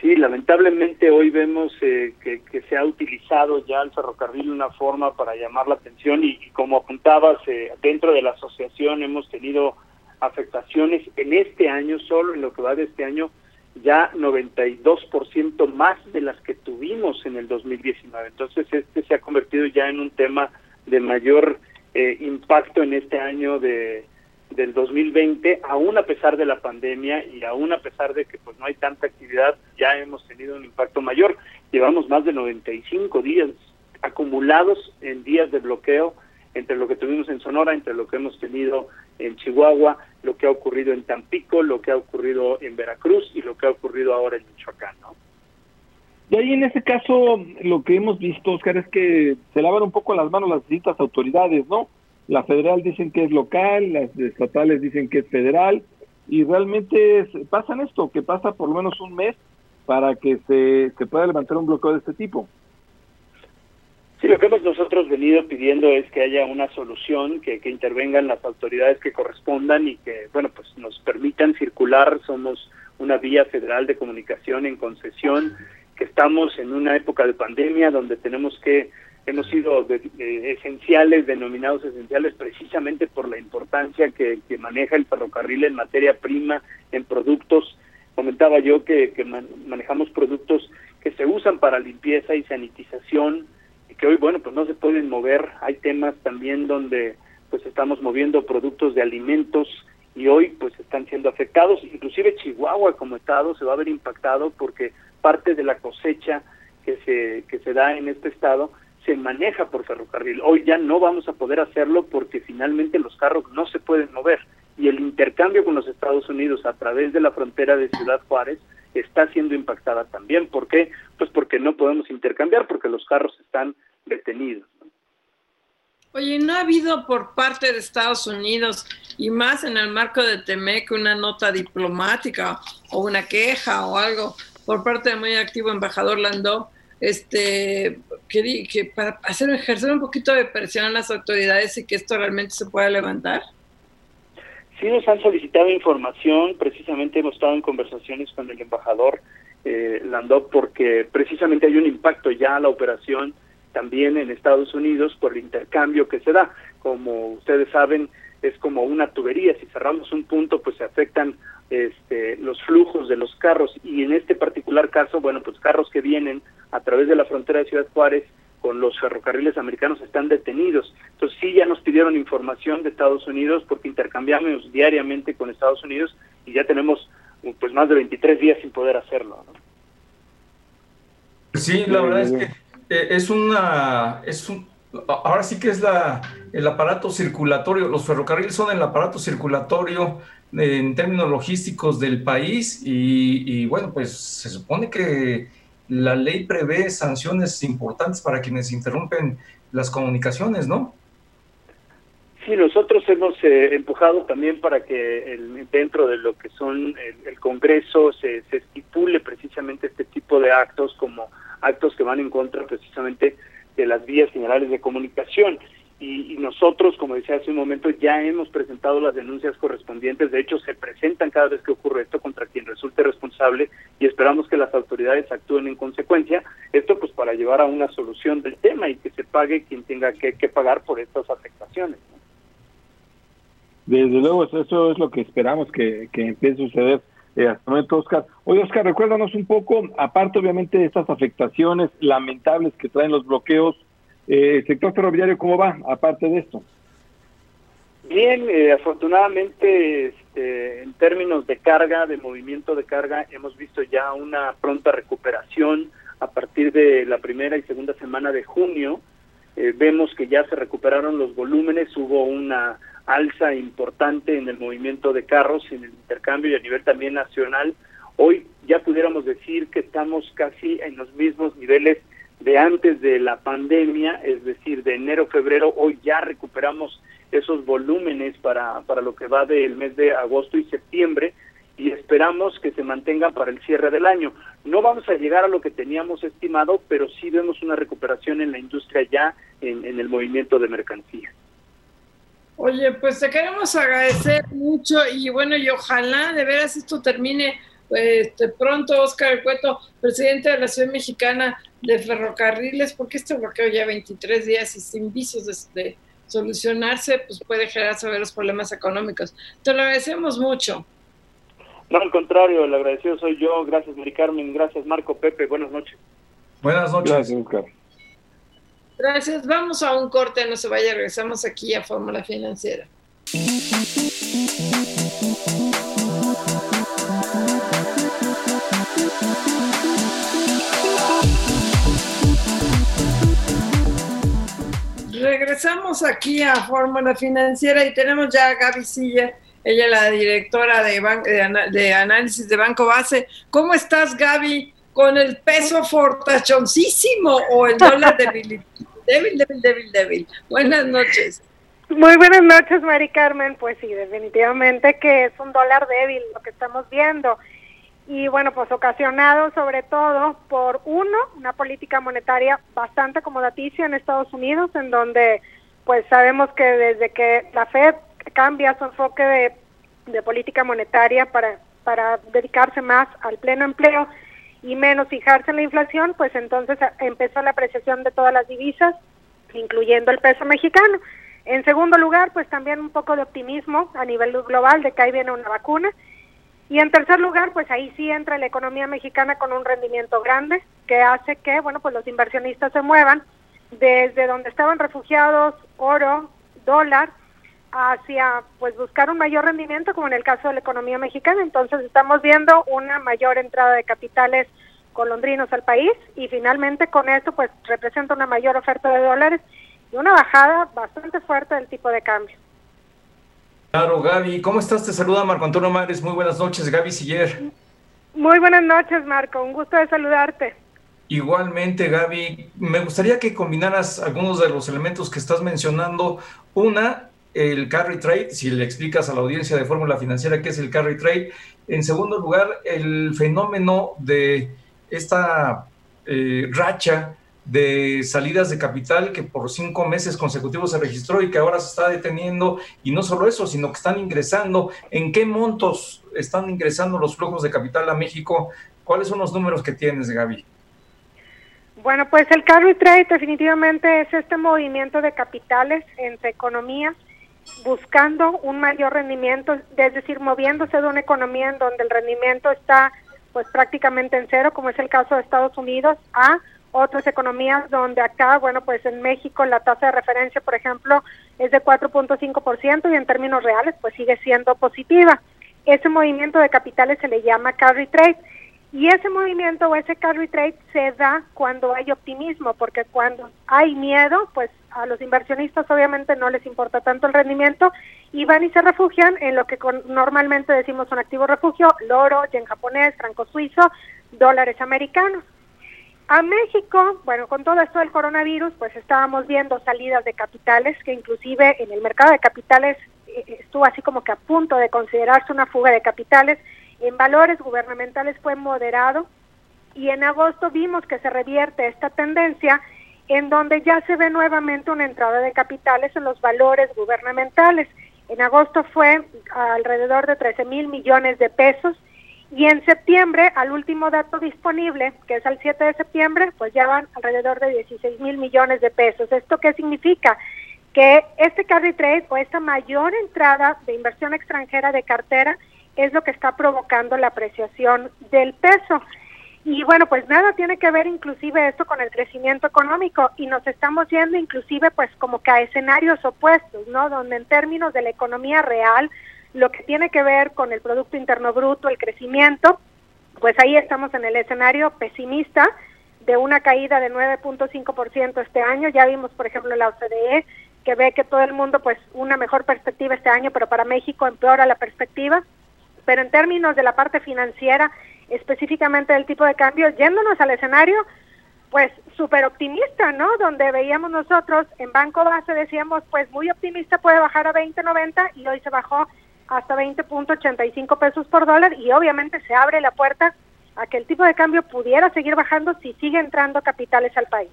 Sí, lamentablemente hoy vemos eh, que, se ha utilizado ya el ferrocarril una forma para llamar la atención y, como apuntabas, eh, dentro de la asociación hemos tenido afectaciones en este año, solo en lo que va de este año, ya 92% más de las que tuvimos en el 2019. Entonces, este se ha convertido ya en un tema de mayor eh, impacto en este año de del 2020, aún a pesar de la pandemia y aún a pesar de que pues no hay tanta actividad, ya hemos tenido un impacto mayor. Llevamos más de 95 días acumulados en días de bloqueo entre lo que tuvimos en Sonora, entre lo que hemos tenido en Chihuahua, lo que ha ocurrido en Tampico, lo que ha ocurrido en Veracruz y lo que ha ocurrido ahora en Michoacán, ¿no? Y ahí en ese caso lo que hemos visto, Oscar, es que se lavan un poco las manos las distintas autoridades, ¿no? La federal dicen que es local, las estatales dicen que es federal, y realmente pasa esto, que pasa por lo menos un mes para que se, se pueda levantar un bloqueo de este tipo. Sí, lo que hemos nosotros venido pidiendo es que haya una solución, que, que intervengan las autoridades que correspondan y que, bueno, pues nos permitan circular. Somos una vía federal de comunicación en concesión, que estamos en una época de pandemia donde tenemos que hemos sido esenciales, denominados esenciales precisamente por la importancia que, maneja el ferrocarril en materia prima, en productos. Comentaba yo que, manejamos productos que se usan para limpieza y sanitización y que hoy, bueno, pues no se pueden mover. Hay temas también donde pues estamos moviendo productos de alimentos y hoy pues están siendo afectados. Inclusive Chihuahua como estado se va a ver impactado porque parte de la cosecha que se, que se da en este estado se maneja por ferrocarril. Hoy ya no vamos a poder hacerlo porque finalmente los carros no se pueden mover y el intercambio con los Estados Unidos a través de la frontera de Ciudad Juárez está siendo impactada también. ¿Por qué? Pues porque no podemos intercambiar porque los carros están detenidos. Oye, ¿no ha habido por parte de Estados Unidos y más en el marco de TEMEC una nota diplomática o una queja o algo por parte del muy activo embajador Landó este, que, que para hacer ejercer un poquito de presión a las autoridades y que esto realmente se pueda levantar? Sí, nos han solicitado información, precisamente hemos estado en conversaciones con el embajador eh, Landó porque precisamente hay un impacto ya a la operación también en Estados Unidos por el intercambio que se da. Como ustedes saben, es como una tubería, si cerramos un punto, pues se afectan este, los flujos de los carros y en este particular caso, bueno, pues carros que vienen a través de la frontera de Ciudad Juárez con los ferrocarriles americanos están detenidos. Entonces sí ya nos pidieron información de Estados Unidos porque intercambiamos diariamente con Estados Unidos y ya tenemos pues más de 23 días sin poder hacerlo. Sí, la verdad es que eh, es una es un ahora sí que es la el aparato circulatorio, los ferrocarriles son el aparato circulatorio en términos logísticos del país y, bueno, pues se supone que la ley prevé sanciones importantes para quienes interrumpen las comunicaciones, ¿no? Sí, nosotros hemos eh, empujado también para que el, dentro de lo que son el, Congreso se, se, estipule precisamente este tipo de actos como actos que van en contra precisamente de las vías generales de comunicación y, nosotros, como decía hace un momento, ya hemos presentado las denuncias correspondientes. De hecho, se presentan cada vez que ocurre esto contra quien resulte responsable y esperamos que las autoridades actúen en consecuencia. Esto, pues, para llevar a una solución del tema y que se pague quien tenga que, pagar por estas afectaciones. Desde luego, eso es lo que esperamos que, que empiece a suceder. Eh, hasta el momento, Oscar. Oye, Oscar, recuérdanos un poco, aparte obviamente de estas afectaciones lamentables que traen los bloqueos, eh, ¿El sector ferroviario cómo va, aparte de esto? Bien, eh, afortunadamente este, en términos de carga, de movimiento de carga, hemos visto ya una pronta recuperación a partir de la primera y segunda semana de junio. Eh, vemos que ya se recuperaron los volúmenes, hubo una alza importante en el movimiento de carros, en el intercambio y a nivel también nacional. Hoy ya pudiéramos decir que estamos casi en los mismos niveles de antes de la pandemia, es decir, de enero, febrero, hoy ya recuperamos esos volúmenes para, para lo que va del mes de agosto y septiembre y esperamos que se mantengan para el cierre del año. No vamos a llegar a lo que teníamos estimado, pero sí vemos una recuperación en la industria ya en, en el movimiento de mercancías. Oye, pues te queremos agradecer mucho y bueno, y ojalá de veras esto termine este, pronto Oscar El Cueto, presidente de la Ciudad Mexicana de Ferrocarriles, porque este bloqueo ya 23 días y sin vicios de, solucionarse, pues puede generar severos problemas económicos. Te lo agradecemos mucho. No, al contrario, el agradecido soy yo. Gracias, Mari Carmen. Gracias, Marco Pepe. Buenas noches. Buenas noches. Gracias, Oscar. Gracias. Vamos a un corte, no se vaya. Regresamos aquí a Fórmula Financiera. Regresamos aquí a Fórmula Financiera y tenemos ya a Gaby Silla, ella es la directora de, de, análisis de Banco Base. ¿Cómo estás, Gaby? con el peso fortachoncísimo o el dólar débil, débil, débil, débil, débil. Buenas noches. Muy buenas noches, Mari Carmen. Pues sí, definitivamente que es un dólar débil lo que estamos viendo. Y bueno, pues ocasionado sobre todo por uno, una política monetaria bastante acomodaticia en Estados Unidos, en donde pues sabemos que desde que la Fed cambia su enfoque de, de política monetaria para, para dedicarse más al pleno empleo, y menos fijarse en la inflación, pues entonces empezó la apreciación de todas las divisas, incluyendo el peso mexicano. En segundo lugar, pues también un poco de optimismo a nivel global de que ahí viene una vacuna. Y en tercer lugar, pues ahí sí entra la economía mexicana con un rendimiento grande que hace que, bueno, pues los inversionistas se muevan desde donde estaban refugiados oro, dólar, hacia pues buscar un mayor rendimiento como en el caso de la economía mexicana. Entonces estamos viendo una mayor entrada de capitales colondrinos al país y finalmente con esto pues representa una mayor oferta de dólares y una bajada bastante fuerte del tipo de cambio. Claro, Gaby. ¿Cómo estás? Te saluda Marco Antonio Mares. Muy buenas noches, Gaby Siller. Muy buenas noches, Marco. Un gusto de saludarte. Igualmente, Gaby. Me gustaría que combinaras algunos de los elementos que estás mencionando. Una, el carry trade, si le explicas a la audiencia de Fórmula Financiera qué es el carry trade. En segundo lugar, el fenómeno de esta eh, racha de salidas de capital que por cinco meses consecutivos se registró y que ahora se está deteniendo. Y no solo eso, sino que están ingresando. ¿En qué montos están ingresando los flujos de capital a México? ¿Cuáles son los números que tienes, Gaby? Bueno, pues el carry trade definitivamente es este movimiento de capitales entre economías buscando un mayor rendimiento, es decir, moviéndose de una economía en donde el rendimiento está pues prácticamente en cero, como es el caso de Estados Unidos, a otras economías donde acá, bueno, pues en México la tasa de referencia, por ejemplo, es de 4.5% y en términos reales pues sigue siendo positiva. Ese movimiento de capitales se le llama carry trade y ese movimiento o ese carry trade se da cuando hay optimismo, porque cuando hay miedo, pues a los inversionistas obviamente no les importa tanto el rendimiento y van y se refugian en lo que normalmente decimos un activo refugio, loro, yen japonés, franco suizo, dólares americanos. A México, bueno, con todo esto del coronavirus, pues estábamos viendo salidas de capitales, que inclusive en el mercado de capitales eh, estuvo así como que a punto de considerarse una fuga de capitales en valores gubernamentales fue moderado y en agosto vimos que se revierte esta tendencia en donde ya se ve nuevamente una entrada de capitales en los valores gubernamentales. En agosto fue alrededor de 13 mil millones de pesos y en septiembre, al último dato disponible, que es al 7 de septiembre, pues ya van alrededor de 16 mil millones de pesos. ¿Esto qué significa? Que este carry trade o esta mayor entrada de inversión extranjera de cartera es lo que está provocando la apreciación del peso. Y bueno, pues nada tiene que ver inclusive esto con el crecimiento económico y nos estamos yendo inclusive pues como que a escenarios opuestos, ¿no? Donde en términos de la economía real, lo que tiene que ver con el Producto Interno Bruto, el crecimiento, pues ahí estamos en el escenario pesimista de una caída de 9.5% este año. Ya vimos, por ejemplo, la OCDE que ve que todo el mundo pues una mejor perspectiva este año, pero para México empeora la perspectiva pero en términos de la parte financiera, específicamente del tipo de cambio, yéndonos al escenario, pues súper optimista, ¿no? Donde veíamos nosotros en Banco Base decíamos, pues muy optimista puede bajar a 20.90 y hoy se bajó hasta 20.85 pesos por dólar y obviamente se abre la puerta a que el tipo de cambio pudiera seguir bajando si sigue entrando capitales al país.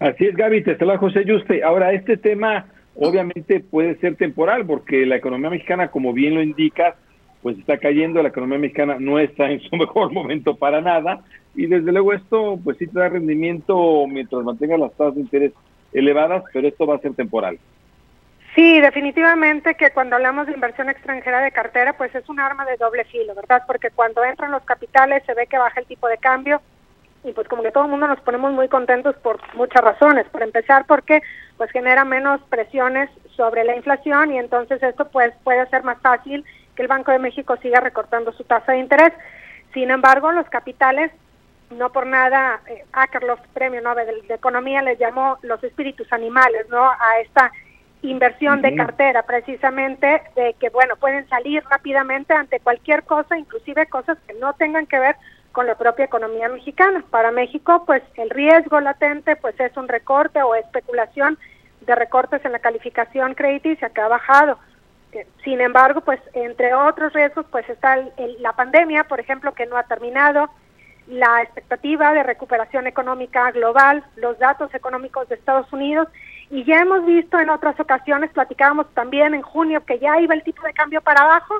Así es, Gaby, te saluda José Yuste. Ahora, este tema obviamente puede ser temporal porque la economía mexicana, como bien lo indica, pues está cayendo, la economía mexicana no está en su mejor momento para nada y desde luego esto pues sí te da rendimiento mientras mantenga las tasas de interés elevadas, pero esto va a ser temporal. Sí, definitivamente que cuando hablamos de inversión extranjera de cartera, pues es un arma de doble filo, ¿verdad? Porque cuando entran los capitales se ve que baja el tipo de cambio, y pues como que todo el mundo nos ponemos muy contentos por muchas razones. Por empezar, porque pues genera menos presiones sobre la inflación y entonces esto pues puede hacer más fácil que el Banco de México siga recortando su tasa de interés. Sin embargo, los capitales, no por nada, eh, Akerlof, Premio Nobel de, Economía, les llamó los espíritus animales, ¿no? A esta inversión de cartera, precisamente, de que, bueno, pueden salir rápidamente ante cualquier cosa, inclusive cosas que no tengan que ver con la propia economía mexicana. Para México, pues el riesgo latente pues es un recorte o especulación de recortes en la calificación crediticia que ha bajado. Sin embargo, pues entre otros riesgos, pues está la pandemia, por ejemplo, que no ha terminado, la expectativa de recuperación económica global, los datos económicos de Estados Unidos y ya hemos visto en otras ocasiones, platicábamos también en junio que ya iba el tipo de cambio para abajo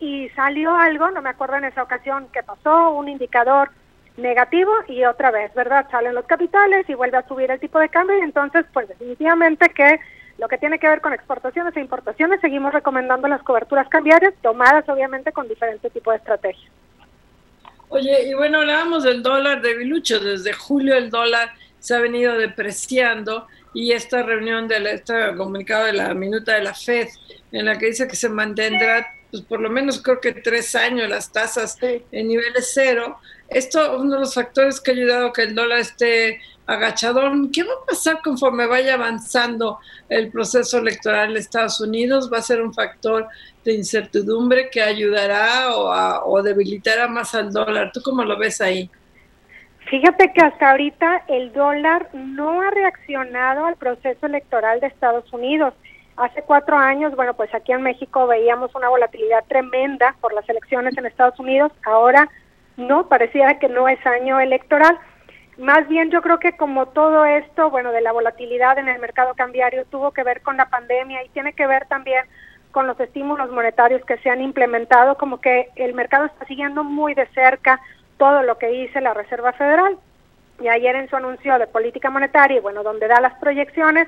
y salió algo, no me acuerdo en esa ocasión que pasó, un indicador negativo y otra vez, ¿verdad? Salen los capitales y vuelve a subir el tipo de cambio y entonces pues definitivamente que lo que tiene que ver con exportaciones e importaciones seguimos recomendando las coberturas cambiarias tomadas obviamente con diferentes tipos de estrategias. Oye, y bueno, hablábamos del dólar de Bilucho, desde julio el dólar se ha venido depreciando y esta reunión de este comunicado de la minuta de la Fed en la que dice que se mantendrá pues por lo menos creo que tres años las tasas en niveles cero. Esto es uno de los factores que ha ayudado a que el dólar esté agachadón. ¿Qué va a pasar conforme vaya avanzando el proceso electoral en Estados Unidos? ¿Va a ser un factor de incertidumbre que ayudará o, o debilitará más al dólar? ¿Tú cómo lo ves ahí? Fíjate que hasta ahorita el dólar no ha reaccionado al proceso electoral de Estados Unidos. Hace cuatro años, bueno, pues aquí en México veíamos una volatilidad tremenda por las elecciones en Estados Unidos. Ahora no, pareciera que no es año electoral. Más bien yo creo que como todo esto, bueno, de la volatilidad en el mercado cambiario tuvo que ver con la pandemia y tiene que ver también con los estímulos monetarios que se han implementado, como que el mercado está siguiendo muy de cerca todo lo que dice la Reserva Federal. Y ayer en su anuncio de política monetaria, bueno, donde da las proyecciones,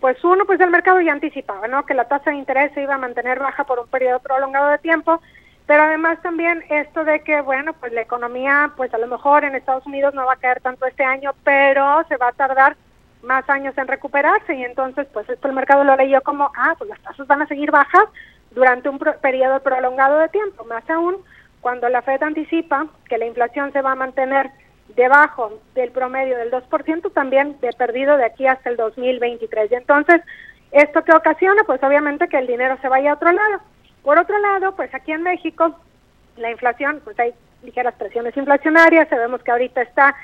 pues uno, pues el mercado ya anticipaba, ¿no? Que la tasa de interés se iba a mantener baja por un periodo prolongado de tiempo, pero además también esto de que, bueno, pues la economía, pues a lo mejor en Estados Unidos no va a caer tanto este año, pero se va a tardar más años en recuperarse y entonces, pues esto el mercado lo leyó como, ah, pues las tasas van a seguir bajas durante un periodo prolongado de tiempo, más aún cuando la Fed anticipa que la inflación se va a mantener debajo del promedio del 2%, también de perdido de aquí hasta el 2023. Y entonces, ¿esto qué ocasiona? Pues obviamente que el dinero se vaya a otro lado. Por otro lado, pues aquí en México, la inflación, pues hay ligeras presiones inflacionarias, sabemos que ahorita está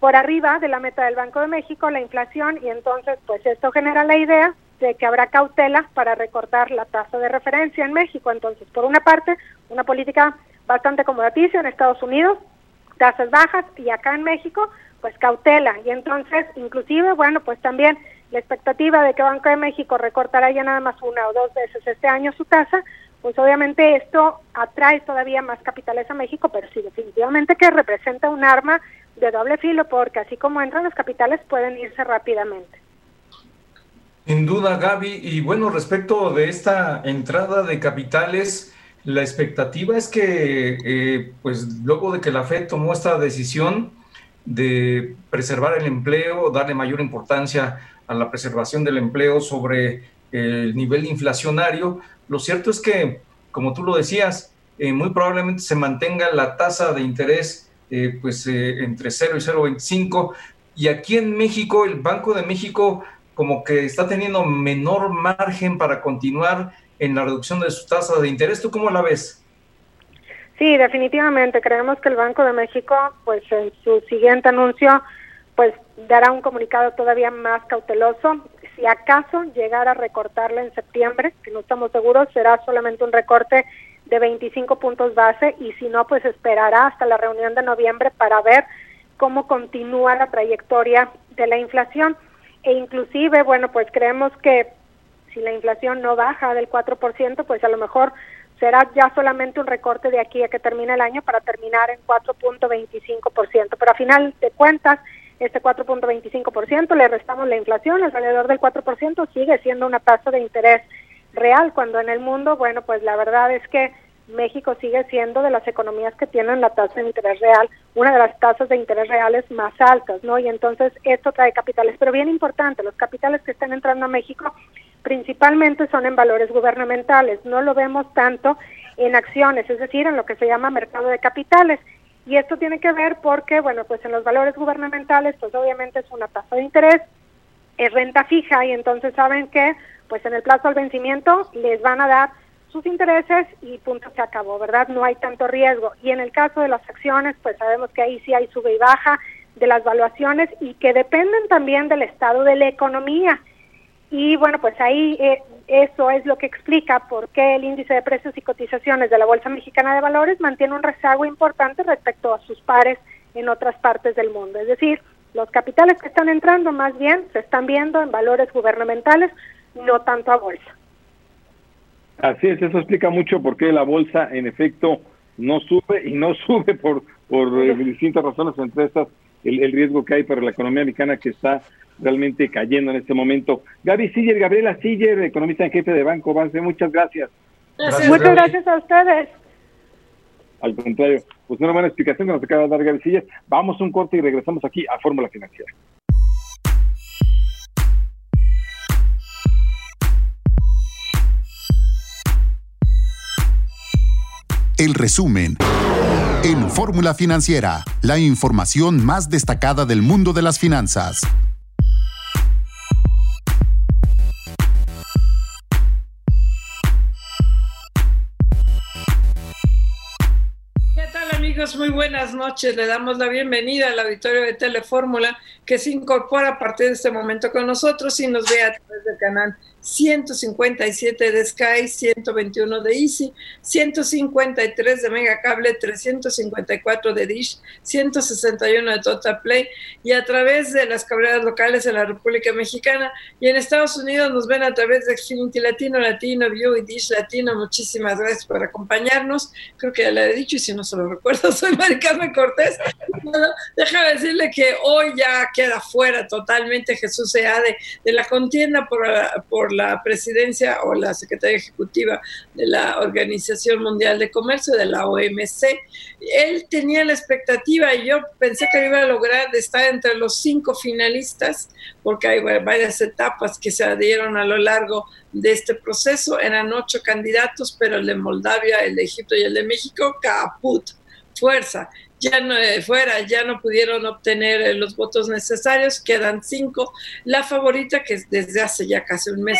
por arriba de la meta del Banco de México la inflación y entonces pues esto genera la idea de que habrá cautela para recortar la tasa de referencia en México. Entonces, por una parte, una política bastante acomodaticia en Estados Unidos, tasas bajas y acá en México, pues cautela. Y entonces, inclusive, bueno, pues también la expectativa de que Banco de México recortará ya nada más una o dos veces este año su tasa, pues obviamente esto atrae todavía más capitales a México, pero sí definitivamente que representa un arma de doble filo, porque así como entran los capitales pueden irse rápidamente. Sin duda, Gaby. Y bueno, respecto de esta entrada de capitales, la expectativa es que, eh, pues luego de que la FED tomó esta decisión de preservar el empleo, darle mayor importancia a la preservación del empleo sobre el nivel inflacionario, lo cierto es que, como tú lo decías, eh, muy probablemente se mantenga la tasa de interés eh, pues entre 0 y 0,25. Y aquí en México, el Banco de México como que está teniendo menor margen para continuar en la reducción de su tasa de interés. ¿Tú cómo la ves? Sí, definitivamente. Creemos que el Banco de México, pues en su siguiente anuncio, pues dará un comunicado todavía más cauteloso. Si acaso llegara a recortarla en septiembre, que no estamos seguros, será solamente un recorte de 25 puntos base y si no, pues esperará hasta la reunión de noviembre para ver cómo continúa la trayectoria de la inflación. E inclusive, bueno, pues creemos que si la inflación no baja del 4%, pues a lo mejor será ya solamente un recorte de aquí a que termine el año para terminar en 4.25%. Pero a final de cuentas, este 4.25% le restamos la inflación, alrededor del 4% sigue siendo una tasa de interés real, cuando en el mundo, bueno, pues la verdad es que México sigue siendo de las economías que tienen la tasa de interés real, una de las tasas de interés reales más altas, ¿no? Y entonces esto trae capitales, pero bien importante, los capitales que están entrando a México principalmente son en valores gubernamentales, no lo vemos tanto en acciones, es decir, en lo que se llama mercado de capitales. Y esto tiene que ver porque, bueno, pues en los valores gubernamentales, pues obviamente es una tasa de interés, es renta fija y entonces saben que, pues en el plazo al vencimiento les van a dar sus intereses y punto se acabó, ¿verdad? No hay tanto riesgo. Y en el caso de las acciones, pues sabemos que ahí sí hay sube y baja de las valuaciones y que dependen también del estado de la economía. Y bueno, pues ahí eh, eso es lo que explica por qué el índice de precios y cotizaciones de la Bolsa Mexicana de Valores mantiene un rezago importante respecto a sus pares en otras partes del mundo. Es decir, los capitales que están entrando más bien se están viendo en valores gubernamentales, no tanto a bolsa. Así es, eso explica mucho por qué la bolsa en efecto no sube y no sube por, por eh, distintas razones, entre estas el, el, riesgo que hay para la economía mexicana que está realmente cayendo en este momento. Gaby Siller, Gabriela Siller, economista en jefe de Banco Base, muchas gracias. Muchas gracias a ustedes. Al contrario, pues una buena explicación que nos acaba de dar Gaby Siller. Vamos a un corte y regresamos aquí a Fórmula Financiera. El resumen. En Fórmula Financiera, la información más destacada del mundo de las finanzas. amigos, muy buenas noches. Le damos la bienvenida al auditorio de Telefórmula que se incorpora a partir de este momento con nosotros y nos ve a través del canal 157 de Sky, 121 de Easy, 153 de Megacable, 354 de Dish, 161 de Total Play y a través de las cableras locales en la República Mexicana y en Estados Unidos nos ven a través de Xfinity Latino, Latino, View y Dish Latino. Muchísimas gracias por acompañarnos. Creo que ya le he dicho y si no se lo recuerdo, soy Maricarmen Cortés. Bueno, déjame decirle que hoy ya queda fuera totalmente Jesús Seade de la contienda por, por la presidencia o la secretaria ejecutiva de la Organización Mundial de Comercio, de la OMC. Él tenía la expectativa y yo pensé que iba a lograr estar entre los cinco finalistas, porque hay varias etapas que se adhieron a lo largo de este proceso. Eran ocho candidatos, pero el de Moldavia, el de Egipto y el de México, caput, fuerza ya no eh, fuera, ya no pudieron obtener eh, los votos necesarios, quedan cinco. La favorita, que desde hace ya casi un mes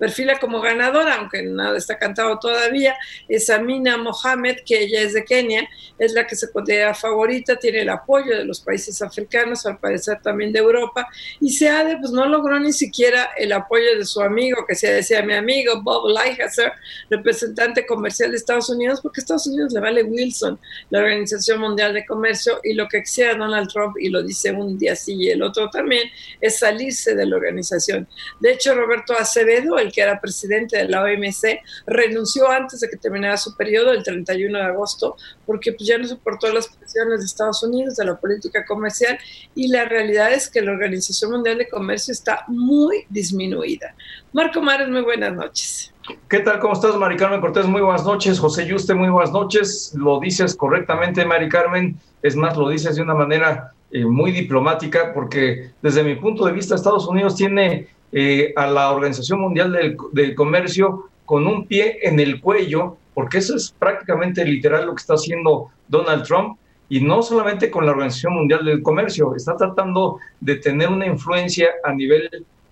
perfila como ganadora, aunque nada está cantado todavía, es Amina Mohamed, que ella es de Kenia, es la que se considera favorita, tiene el apoyo de los países africanos, al parecer también de Europa, y Seade pues no logró ni siquiera el apoyo de su amigo, que se decía mi amigo Bob Lighthizer, representante comercial de Estados Unidos, porque Estados Unidos le vale Wilson, la Organización Mundial de Comercio, y lo que quisiera Donald Trump, y lo dice un día sí y el otro también, es salirse de la organización. De hecho, Roberto Acevedo, el que era presidente de la OMC, renunció antes de que terminara su periodo, el 31 de agosto, porque pues, ya no soportó las presiones de Estados Unidos, de la política comercial, y la realidad es que la Organización Mundial de Comercio está muy disminuida. Marco Mares, muy buenas noches. ¿Qué tal? ¿Cómo estás, Mari Carmen Cortés? Muy buenas noches. José Yuste, muy buenas noches. Lo dices correctamente, Mari Carmen. Es más, lo dices de una manera eh, muy diplomática, porque desde mi punto de vista, Estados Unidos tiene eh, a la Organización Mundial del, Comercio con un pie en el cuello, porque eso es prácticamente literal lo que está haciendo Donald Trump, y no solamente con la Organización Mundial del Comercio, está tratando de tener una influencia a nivel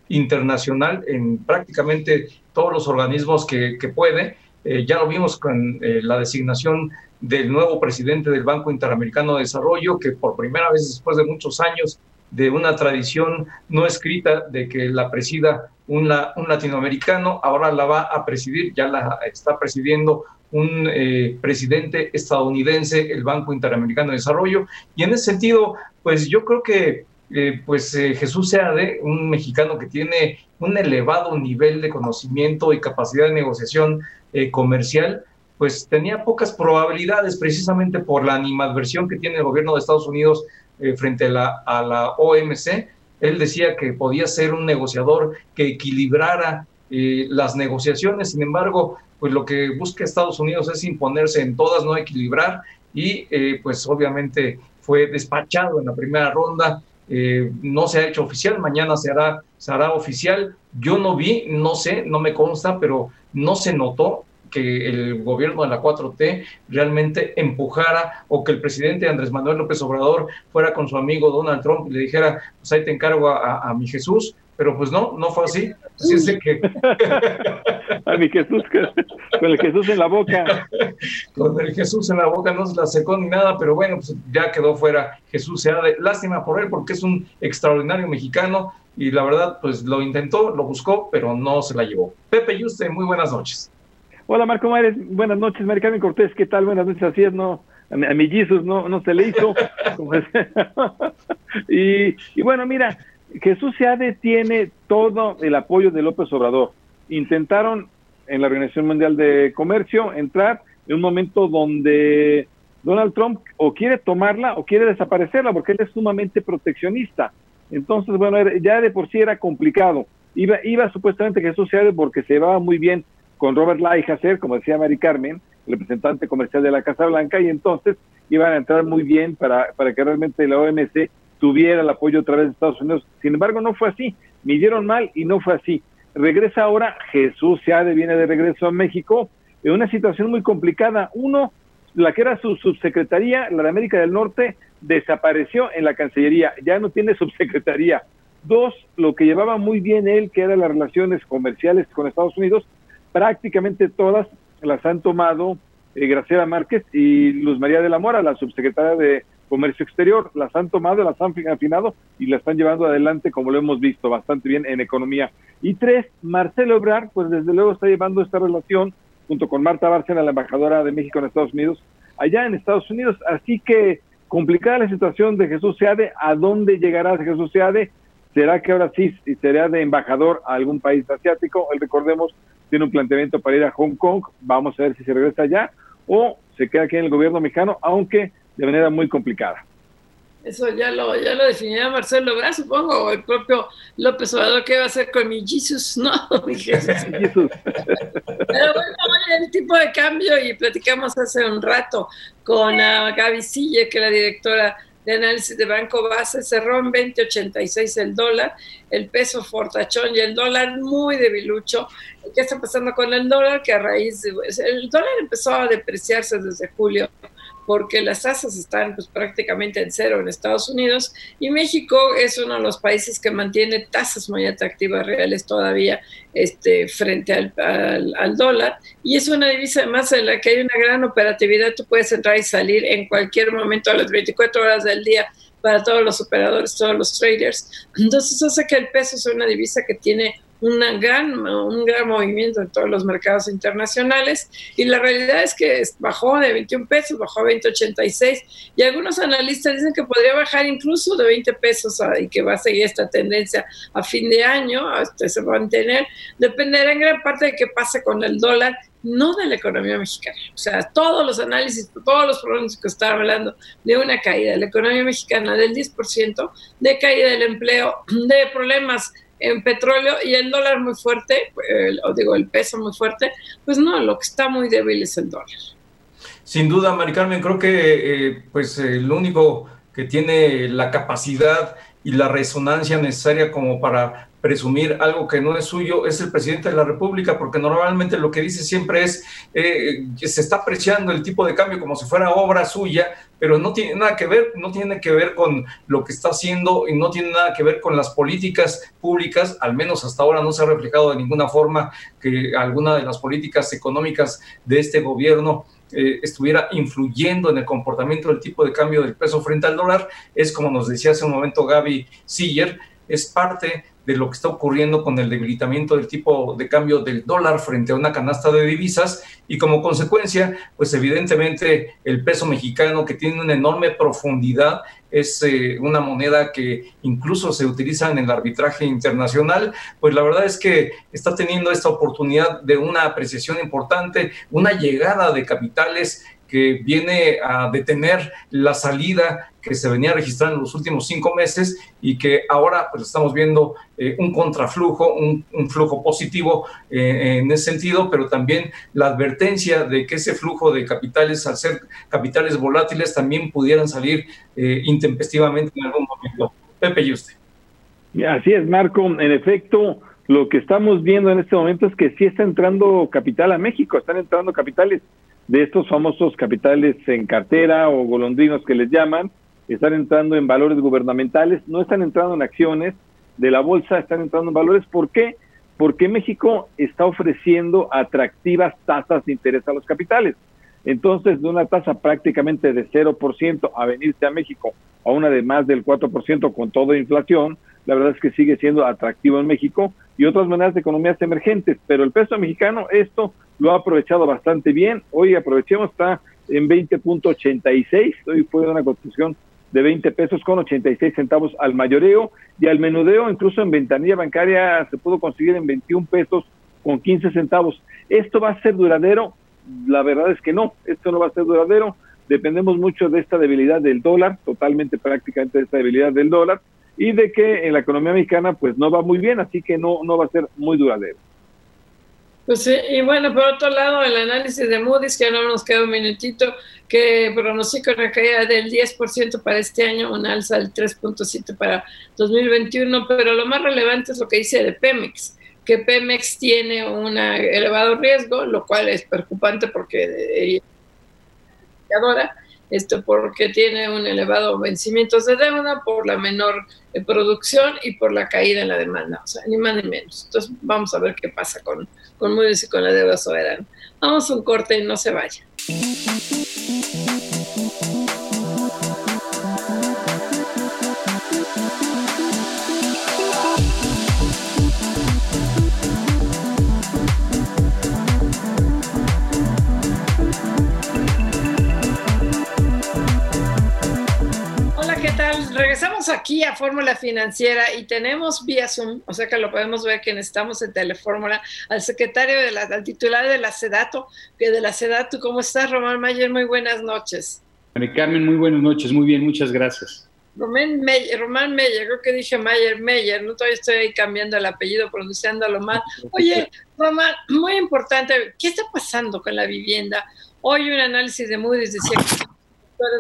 internacional en prácticamente todos los organismos que, que puede. Eh, ya lo vimos con eh, la designación del nuevo presidente del Banco Interamericano de Desarrollo, que por primera vez después de muchos años de una tradición no escrita de que la presida un, latinoamericano, ahora la va a presidir, ya la está presidiendo un eh, presidente estadounidense, el Banco Interamericano de Desarrollo, y en ese sentido, pues yo creo que eh, pues eh, Jesús Seade, un mexicano que tiene un elevado nivel de conocimiento y capacidad de negociación eh, comercial, pues tenía pocas probabilidades precisamente por la animadversión que tiene el gobierno de Estados Unidos eh, frente a la, a la, OMC. Él decía que podía ser un negociador que equilibrara eh, las negociaciones, sin embargo, pues lo que busca Estados Unidos es imponerse en todas, no equilibrar, y eh, pues obviamente fue despachado en la primera ronda, no se ha hecho oficial, mañana se hará, se hará oficial. Yo no vi, no sé, no me consta, pero no se notó que el gobierno de la 4T realmente empujara o que el presidente Andrés Manuel López Obrador fuera con su amigo Donald Trump y le dijera, pues ahí te encargo a, a mi Jesús, pero pues no, no fue así. Así es de que... A mi Jesús, con el Jesús en la boca. Con el Jesús en la boca no se la secó ni nada, pero bueno, pues ya quedó fuera Jesús de Lástima por él, porque es un extraordinario mexicano y la verdad, pues lo intentó, lo buscó, pero no se la llevó. Pepe y usted, muy buenas noches. Hola Marco Mares, buenas noches, Maricami Cortés, ¿qué tal? Buenas noches, así es, no, a mi, Jesús no, no se le hizo. y, y bueno, mira, Jesús Seade tiene todo el apoyo de López Obrador. Intentaron en la Organización Mundial de Comercio entrar en un momento donde Donald Trump o quiere tomarla o quiere desaparecerla porque él es sumamente proteccionista. Entonces, bueno, ya de por sí era complicado. Iba, iba supuestamente Jesús Seade porque se llevaba muy bien con Robert Lighthizer, como decía Mari Carmen, el representante comercial de la Casa Blanca, y entonces iban a entrar muy bien para, para que realmente la OMC tuviera el apoyo otra vez de Estados Unidos. Sin embargo, no fue así. Midieron mal y no fue así. Regresa ahora, Jesús Seade viene de regreso a México en una situación muy complicada. Uno, la que era su subsecretaría, la de América del Norte, desapareció en la Cancillería, ya no tiene subsecretaría. Dos, lo que llevaba muy bien él, que eran las relaciones comerciales con Estados Unidos, prácticamente todas las han tomado eh, Graciela Márquez y Luz María de la Mora, la subsecretaria de Comercio Exterior, las han tomado, las han afinado y las están llevando adelante, como lo hemos visto, bastante bien en economía. Y tres, Marcelo Ebrard, pues desde luego está llevando esta relación junto con Marta Bárcena, la embajadora de México en Estados Unidos, allá en Estados Unidos. Así que complicada la situación de Jesús Seade. ¿A dónde llegará Jesús Seade? ¿Será que ahora sí será de embajador a algún país asiático? Él, recordemos, tiene un planteamiento para ir a Hong Kong. Vamos a ver si se regresa allá o se queda aquí en el gobierno mexicano, aunque de manera muy complicada. Eso ya lo, ya lo definirá Marcelo Ebrard, supongo, o el propio López Obrador, ¿qué va a hacer con mi Jesus? No, mi Jesús. Pero bueno, el tipo de cambio, y platicamos hace un rato con uh, Gaby Sille, que es la directora de análisis de Banco Base, cerró en 20.86 el dólar, el peso fortachón y el dólar muy debilucho. ¿Qué está pasando con el dólar? Que a raíz de... El dólar empezó a depreciarse desde julio porque las tasas están pues, prácticamente en cero en Estados Unidos y México es uno de los países que mantiene tasas muy atractivas reales todavía este, frente al, al, dólar y es una divisa además en la que hay una gran operatividad, tú puedes entrar y salir en cualquier momento a las 24 horas del día para todos los operadores, todos los traders. Entonces hace que el peso sea una divisa que tiene una gran, un gran movimiento en todos los mercados internacionales. Y la realidad es que bajó de 21 pesos, bajó a 20.86 y algunos analistas dicen que podría bajar incluso de 20 pesos y que va a seguir esta tendencia a fin de año, hasta se va a mantener, dependerá en gran parte de qué pase con el dólar no de la economía mexicana. O sea, todos los análisis, todos los pronósticos estaban hablando de una caída de la economía mexicana del 10%, de caída del empleo, de problemas en petróleo y el dólar muy fuerte, o digo, el peso muy fuerte, pues no, lo que está muy débil es el dólar. Sin duda, Mari Carmen, creo que eh, pues el único que tiene la capacidad y la resonancia necesaria como para presumir algo que no es suyo es el presidente de la República, porque normalmente lo que dice siempre es eh, que se está apreciando el tipo de cambio como si fuera obra suya, pero no tiene nada que ver, no tiene que ver con lo que está haciendo y no tiene nada que ver con las políticas públicas, al menos hasta ahora no se ha reflejado de ninguna forma que alguna de las políticas económicas de este gobierno eh, estuviera influyendo en el comportamiento del tipo de cambio del peso frente al dólar, es como nos decía hace un momento Gaby Siller, es parte de lo que está ocurriendo con el debilitamiento del tipo de cambio del dólar frente a una canasta de divisas. Y como consecuencia, pues evidentemente el peso mexicano que tiene una enorme profundidad es eh, una moneda que incluso se utiliza en el arbitraje internacional, pues la verdad es que está teniendo esta oportunidad de una apreciación importante, una llegada de capitales que viene a detener la salida que se venía registrando en los últimos cinco meses y que ahora pues estamos viendo eh, un contraflujo, un, flujo positivo eh, en ese sentido, pero también la advertencia de que ese flujo de capitales, al ser capitales volátiles, también pudieran salir eh, intempestivamente en algún momento. Pepe y usted. Así es, Marco. En efecto, lo que estamos viendo en este momento es que sí está entrando capital a México, están entrando capitales de estos famosos capitales en cartera o golondrinos que les llaman, están entrando en valores gubernamentales, no están entrando en acciones, de la bolsa están entrando en valores. ¿Por qué? Porque México está ofreciendo atractivas tasas de interés a los capitales. Entonces, de una tasa prácticamente de 0% a venirse a México a una de más del 4% con toda inflación, la verdad es que sigue siendo atractivo en México y otras maneras de economías emergentes, pero el peso mexicano esto lo ha aprovechado bastante bien. Hoy aprovechemos, está en 20.86, hoy fue una construcción de 20 pesos con 86 centavos al mayoreo y al menudeo, incluso en ventanilla bancaria se pudo conseguir en 21 pesos con 15 centavos. ¿Esto va a ser duradero? La verdad es que no, esto no va a ser duradero. Dependemos mucho de esta debilidad del dólar, totalmente prácticamente de esta debilidad del dólar y de que en la economía mexicana pues no va muy bien, así que no, no va a ser muy duradero. Pues y bueno, por otro lado, el análisis de Moody's, que no nos queda un minutito, que pronostica una caída del 10% para este año, un alza del 3.7% para 2021, pero lo más relevante es lo que dice de Pemex, que Pemex tiene un elevado riesgo, lo cual es preocupante porque ahora esto porque tiene un elevado vencimiento de deuda, por la menor eh, producción y por la caída en la demanda, o sea, ni más ni menos. Entonces vamos a ver qué pasa con, con Moody's y con la deuda soberana. Vamos a un corte y no se vaya. Aquí a Fórmula Financiera y tenemos vía Zoom, o sea que lo podemos ver que estamos en Telefórmula, al secretario de la, al titular de la SEDATO, que de la SEDATO, ¿cómo estás, Román Mayer? Muy buenas noches. María Carmen, muy buenas noches, muy bien, muchas gracias. Román Meyer, Román Meyer, creo que dije Mayer, Meyer, no todavía estoy ahí cambiando el apellido, pronunciándolo mal. Oye, Román, muy importante, ¿qué está pasando con la vivienda? Hoy un análisis de Moody's decía que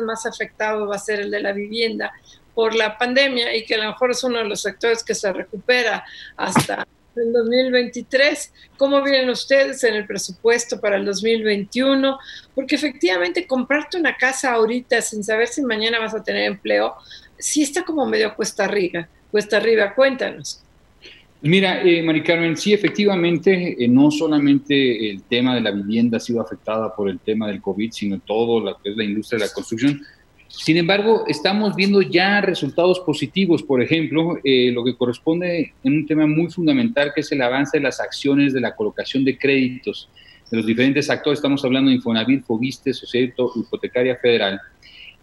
el más afectado va a ser el de la vivienda por la pandemia y que a lo mejor es uno de los sectores que se recupera hasta el 2023. ¿Cómo vienen ustedes en el presupuesto para el 2021? Porque efectivamente comprarte una casa ahorita sin saber si mañana vas a tener empleo, sí está como medio cuesta arriba. Cuesta arriba, cuéntanos. Mira, eh, Mari Carmen, sí, efectivamente, eh, no solamente el tema de la vivienda ha sido afectada por el tema del COVID, sino todo lo que es la industria de la construcción. Sin embargo, estamos viendo ya resultados positivos, por ejemplo, eh, lo que corresponde en un tema muy fundamental, que es el avance de las acciones de la colocación de créditos de los diferentes actores. Estamos hablando de Infonavit, Fobiste, Sociedad Hipotecaria Federal.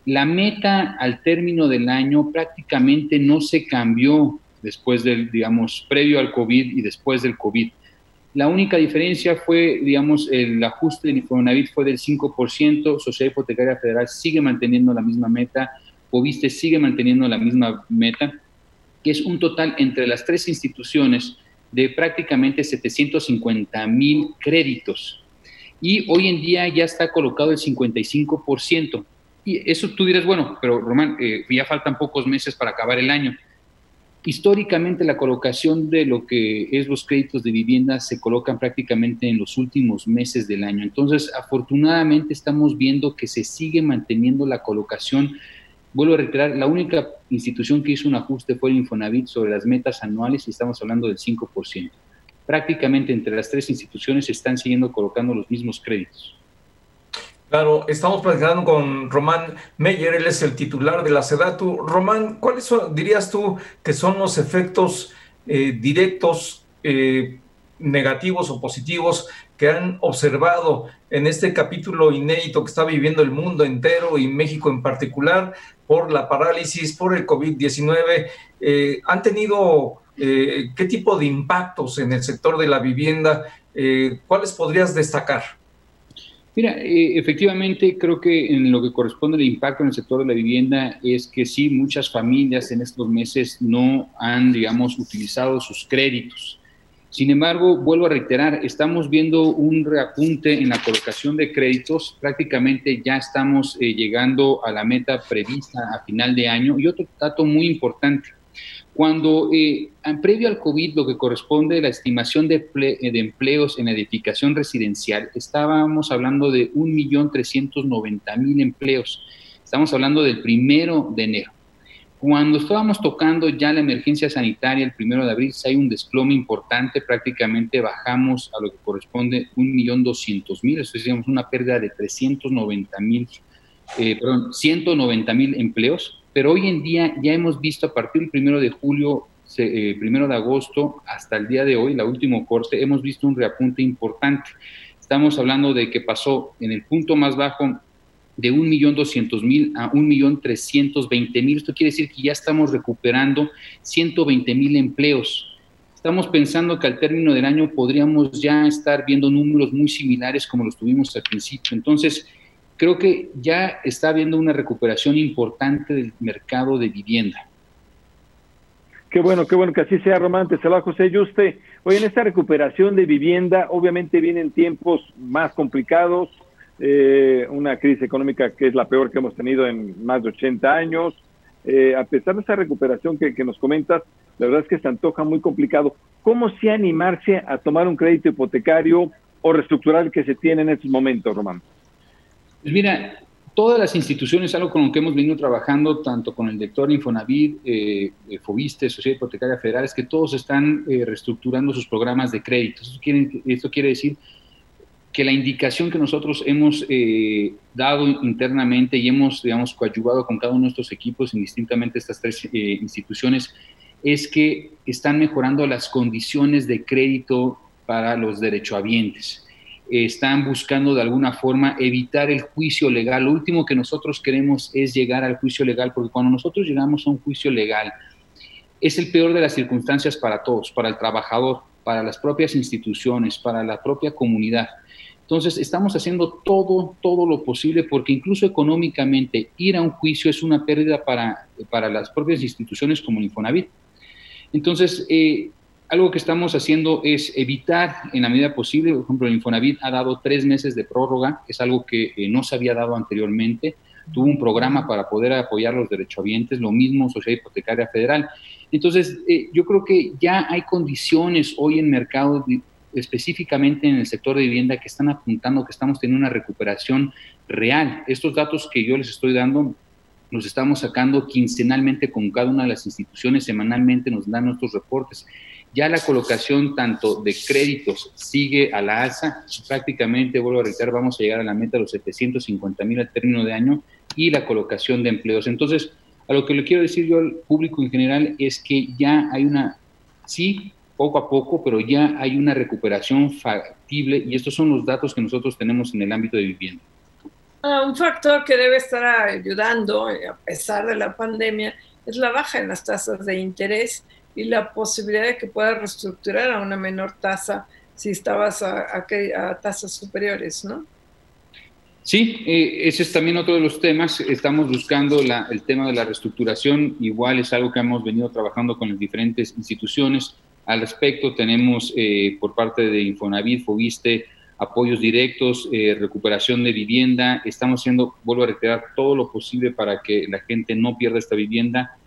La meta al término del año prácticamente no se cambió después del, digamos, previo al COVID y después del COVID. La única diferencia fue, digamos, el ajuste del Infonavit fue del 5%, Sociedad Hipotecaria Federal sigue manteniendo la misma meta, Poviste sigue manteniendo la misma meta, que es un total entre las tres instituciones de prácticamente 750 mil créditos. Y hoy en día ya está colocado el 55%. Y eso tú dirás, bueno, pero Román, eh, ya faltan pocos meses para acabar el año. Históricamente la colocación de lo que es los créditos de vivienda se colocan prácticamente en los últimos meses del año. Entonces, afortunadamente estamos viendo que se sigue manteniendo la colocación. Vuelvo a reiterar, la única institución que hizo un ajuste fue el Infonavit sobre las metas anuales y estamos hablando del 5%. Prácticamente entre las tres instituciones se están siguiendo colocando los mismos créditos. Claro, estamos platicando con Román Meyer, él es el titular de la SEDATU. Román, ¿cuáles dirías tú que son los efectos eh, directos, eh, negativos o positivos que han observado en este capítulo inédito que está viviendo el mundo entero y México en particular por la parálisis, por el COVID-19? Eh, ¿Han tenido qué tipo de impactos en el sector de la vivienda? ¿Cuáles podrías destacar? Mira, eh, efectivamente creo que en lo que corresponde al impacto en el sector de la vivienda es que sí, muchas familias en estos meses no han, digamos, utilizado sus créditos. Sin embargo, vuelvo a reiterar, estamos viendo un reapunte en la colocación de créditos. Prácticamente ya estamos eh, llegando a la meta prevista a final de año. Y otro dato muy importante, cuando, eh, previo al COVID, lo que corresponde a la estimación de, eh, empleos en edificación residencial, estábamos hablando de 1.390.000 empleos. Estamos hablando del primero de enero. Cuando estábamos tocando ya la emergencia sanitaria el primero de abril, hay un desplome importante, prácticamente bajamos a lo que corresponde 1.200.000, eso es una pérdida de 390.000, eh, perdón, 190.000 empleos, pero hoy en día ya hemos visto a partir del primero de julio, eh, primero de agosto, hasta el día de hoy, la último corte, hemos visto un reapunte importante. Estamos hablando de que pasó en el punto más bajo de 1.200.000 a 1.320.000. Esto quiere decir que ya estamos recuperando 120.000 empleos. Estamos pensando que al término del año podríamos ya estar viendo números muy similares como los tuvimos al principio. Entonces, creo que ya está habiendo una recuperación importante del mercado de vivienda. Qué bueno, qué bueno que así sea, Román. Te saluda José Yuste. Hoy en esta recuperación de vivienda, obviamente vienen tiempos más complicados, eh, una crisis económica que es la peor que hemos tenido en más de 80 años. Eh, a pesar de esa recuperación que, nos comentas, la verdad es que se antoja muy complicado. ¿Cómo se animarse a tomar un crédito hipotecario o reestructurar el que se tiene en estos momentos, Román? Pues mira, todas las instituciones, algo con lo que hemos venido trabajando, tanto con el director Infonavit, eh, eh Fobiste, Sociedad Hipotecaria Federal, es que todos están reestructurando sus programas de crédito. Esto quiere, decir que la indicación que nosotros hemos eh, dado internamente y hemos, digamos, coadyuvado con cada uno de nuestros equipos, indistintamente estas tres eh, instituciones, es que están mejorando las condiciones de crédito para los derechohabientes. Están buscando de alguna forma evitar el juicio legal. Lo último que nosotros queremos es llegar al juicio legal, porque cuando nosotros llegamos a un juicio legal, es el peor de las circunstancias para todos, para el trabajador, para las propias instituciones, para la propia comunidad. Entonces, estamos haciendo todo, todo lo posible porque incluso económicamente ir a un juicio es una pérdida para, para las propias instituciones como el. Entonces, eh, algo que estamos haciendo es evitar en la medida posible, por ejemplo, el Infonavit ha dado tres meses de prórroga, es algo que eh, no se había dado anteriormente, tuvo un programa para poder apoyar los derechohabientes, lo mismo Sociedad Hipotecaria Federal. Entonces, eh, yo creo que ya hay condiciones hoy en mercado específicamente en el sector de vivienda que están apuntando que estamos teniendo una recuperación real. Estos datos que yo les estoy dando los estamos sacando quincenalmente con cada una de las instituciones, semanalmente nos dan nuestros reportes. Ya la colocación tanto de créditos sigue a la alza, prácticamente, vuelvo a reiterar, vamos a llegar a la meta de los 750 mil al término de año y la colocación de empleos. Entonces, a lo que le quiero decir yo al público en general es que ya hay una, sí, poco a poco, pero ya hay una recuperación factible y estos son los datos que nosotros tenemos en el ámbito de vivienda. Ah, un factor que debe estar ayudando, eh, a pesar de la pandemia, es la baja en las tasas de interés y la posibilidad de que pueda reestructurar a una menor tasa si estabas a, a, tasas superiores, ¿no? Sí, eh, ese es también otro de los temas. Estamos buscando la, el tema de la reestructuración. Igual es algo que hemos venido trabajando con las diferentes instituciones. Al respecto, tenemos eh, por parte de Infonavit, Fobiste, apoyos directos, eh, recuperación de vivienda. Estamos haciendo, vuelvo a reiterar, todo lo posible para que la gente no pierda esta vivienda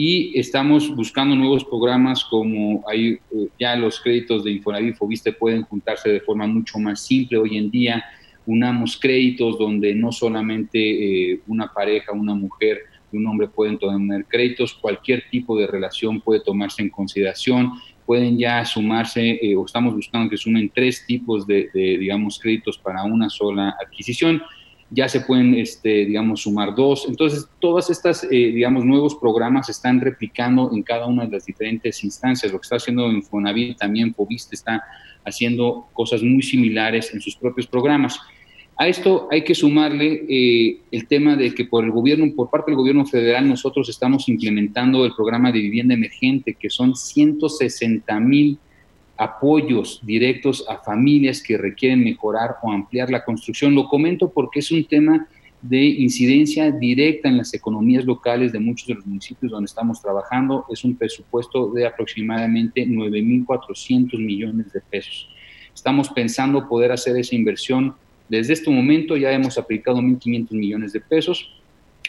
y estamos buscando nuevos programas como hay eh, ya los créditos de Infonavit Fobiste pueden juntarse de forma mucho más simple hoy en día. Unamos créditos donde no solamente una pareja, una mujer y un hombre pueden tomar créditos, cualquier tipo de relación puede tomarse en consideración pueden ya sumarse eh, o estamos buscando que sumen tres tipos de, digamos, créditos para una sola adquisición. Ya se pueden, este, digamos, sumar dos. Entonces, todas estas, eh, digamos, nuevos programas se están replicando en cada una de las diferentes instancias. Lo que está haciendo Infonavit, también Fobiste está haciendo cosas muy similares en sus propios programas. A esto hay que sumarle eh, el tema de que por el gobierno, por parte del gobierno federal, nosotros estamos implementando el programa de vivienda emergente, que son 160 mil apoyos directos a familias que requieren mejorar o ampliar la construcción. Lo comento porque es un tema de incidencia directa en las economías locales de muchos de los municipios donde estamos trabajando. Es un presupuesto de aproximadamente 9.400 millones de pesos. Estamos pensando poder hacer esa inversión desde este momento ya hemos aplicado 1.500 millones de pesos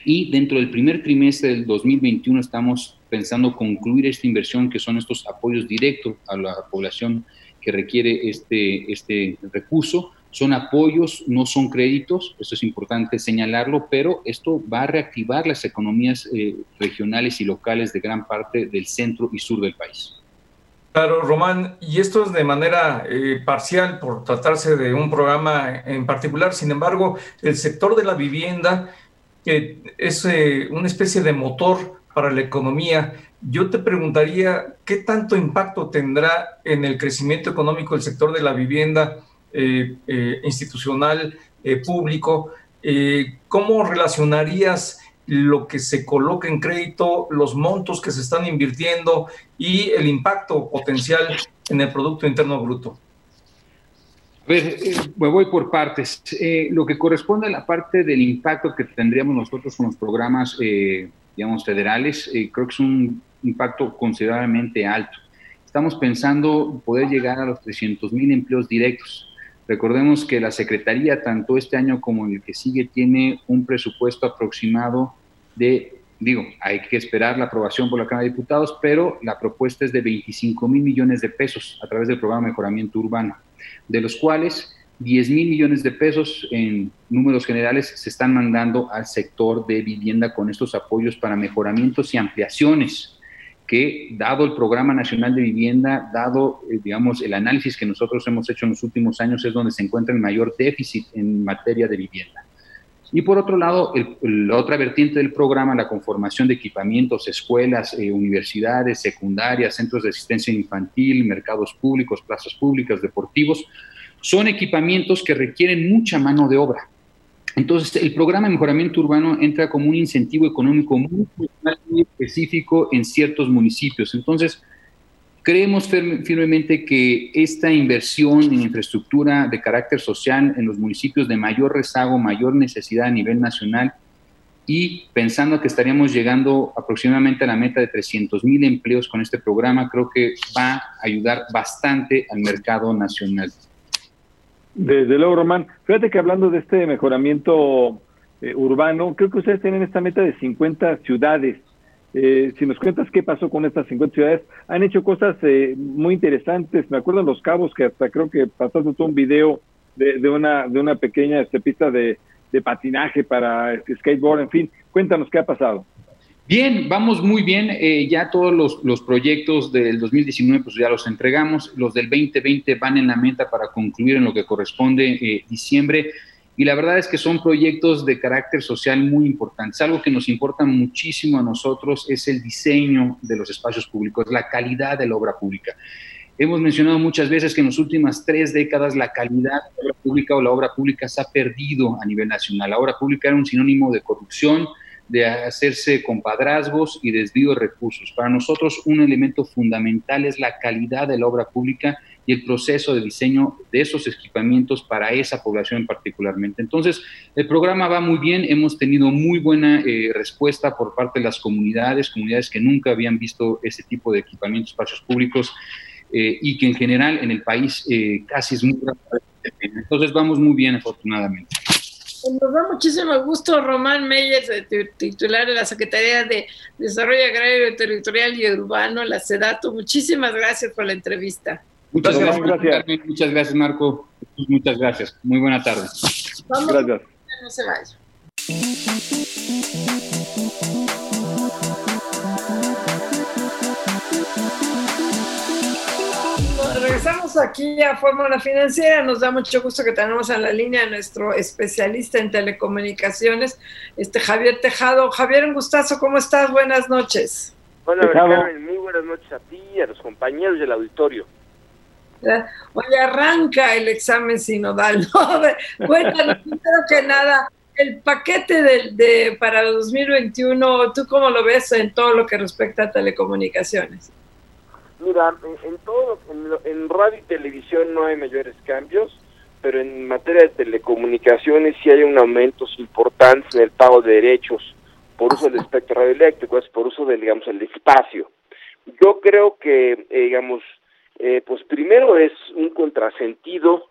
y dentro del primer trimestre del 2021 estamos pensando concluir esta inversión que son estos apoyos directos a la población que requiere este, este recurso Son apoyos, no son créditos, eso es importante señalarlo, pero esto va a reactivar las economías eh, regionales y locales de gran parte del centro y sur del país. Claro, Román, y esto es de manera eh, parcial por tratarse de un programa en particular. Sin embargo, el sector de la vivienda, es eh, una especie de motor para la economía, yo te preguntaría, ¿qué tanto impacto tendrá en el crecimiento económico el sector de la vivienda eh, institucional, público? ¿Cómo relacionarías lo que se coloca en crédito, los montos que se están invirtiendo y el impacto potencial en el Producto Interno Bruto? A ver, eh, me voy por partes. Eh, lo que corresponde a la parte del impacto que tendríamos nosotros con los programas, eh, digamos, federales, creo que es un impacto considerablemente alto. Estamos pensando poder llegar a los 300 mil empleos directos. Recordemos que la Secretaría, tanto este año como el que sigue, tiene un presupuesto aproximado de, digo, hay que esperar la aprobación por la Cámara de Diputados, pero la propuesta es de 25 mil millones de pesos a través del programa de mejoramiento urbano, de los cuales 10 mil millones de pesos en números generales se están mandando al sector de vivienda con estos apoyos para mejoramientos y ampliaciones que dado el Programa Nacional de Vivienda, dado, eh, digamos, el análisis que nosotros hemos hecho en los últimos años, es donde se encuentra el mayor déficit en materia de vivienda. Y por otro lado, la otra vertiente del programa, la conformación de equipamientos, escuelas, eh, universidades, secundarias, centros de asistencia infantil, mercados públicos, plazas públicas, deportivos, son equipamientos que requieren mucha mano de obra. Entonces, el programa de mejoramiento urbano entra como un incentivo económico muy, específico en ciertos municipios. Entonces, Creemos firmemente que esta inversión en infraestructura de carácter social en los municipios de mayor rezago, mayor necesidad a nivel nacional y pensando que estaríamos llegando aproximadamente a la meta de 300 mil empleos con este programa, creo que va a ayudar bastante al mercado nacional. Desde luego, Román. Fíjate que hablando de este mejoramiento eh, urbano, creo que ustedes tienen esta meta de 50 ciudades eh, si nos cuentas qué pasó con estas 50 ciudades, han hecho cosas eh, muy interesantes. Me acuerdo Los Cabos que hasta creo que pasaste todo un video de, una, de una pequeña este, pista de, patinaje para este, skateboard, en fin. Cuéntanos qué ha pasado. Bien, vamos muy bien. Eh, ya todos los, los, proyectos del 2019 pues ya los entregamos. Los del 2020 van en la meta para concluir en lo que corresponde diciembre y la verdad es que son proyectos de carácter social muy importantes. Algo que nos importa muchísimo a nosotros es el diseño de los espacios públicos, la calidad de la obra pública. Hemos mencionado muchas veces que en las últimas tres décadas la calidad de la obra pública o la obra pública se ha perdido a nivel nacional. La obra pública era un sinónimo de corrupción, de hacerse compadrazgos y desvío de recursos. Para nosotros un elemento fundamental es la calidad de la obra pública y el proceso de diseño de esos equipamientos para esa población particularmente. Entonces, el programa va muy bien, hemos tenido muy buena eh, respuesta por parte de las comunidades, comunidades que nunca habían visto ese tipo de equipamientos, espacios públicos, eh, y que en general en el país eh, casi es muy. Entonces, vamos muy bien, afortunadamente. Nos da muchísimo gusto Román Meyers, titular de la Secretaría de Desarrollo Agrario, Territorial y Urbano, la SEDATO. Muchísimas gracias por la entrevista. Muchas gracias, muchas gracias Marco. Muchas gracias. Muy buena tarde. Vamos, gracias. No se vaya. Regresamos aquí a Fórmula Financiera. Nos da mucho gusto que tenemos en la línea a nuestro especialista en telecomunicaciones, este Javier Tejado. Javier, un gustazo, ¿cómo estás? Buenas noches. Hola, Carmen, muy buenas noches a ti y a los compañeros del auditorio. Oye, arranca el examen sinodal, ¿no? Cuéntanos, primero que nada, el paquete de, de, para el 2021, ¿tú cómo lo ves en todo lo que respecta a telecomunicaciones? Mira, en, todo, en, radio y televisión no hay mayores cambios, pero en materia de telecomunicaciones sí hay un aumento importante en el pago de derechos por uso del espectro radioeléctrico, es por uso del, digamos, el espacio. Yo creo que, eh, digamos, eh, pues primero es un contrasentido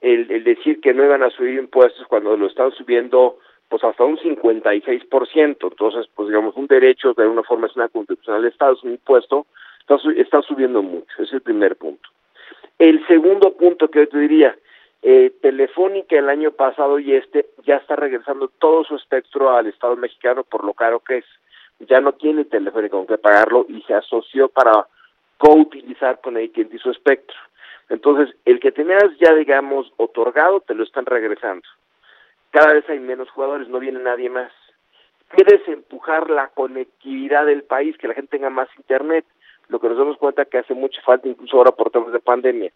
el, el, decir que no iban a subir impuestos cuando lo están subiendo pues hasta un 56%, entonces pues digamos un derecho de alguna forma es una constitucional de Estado, es un impuesto, está, está subiendo mucho, es el primer punto. El segundo punto que yo te diría, Eh, Telefónica el año pasado y este ya está regresando todo su espectro al Estado mexicano por lo caro que es. Ya no tiene Telefónica con qué pagarlo y se asoció para co-utilizar con AT&T su espectro. Entonces, el que tenías ya, digamos, otorgado, te lo están regresando. Cada vez hay menos jugadores, no viene nadie más. Quieres empujar la conectividad del país, que la gente tenga más internet, lo que nos damos cuenta que hace mucha falta, incluso ahora por temas de pandemia,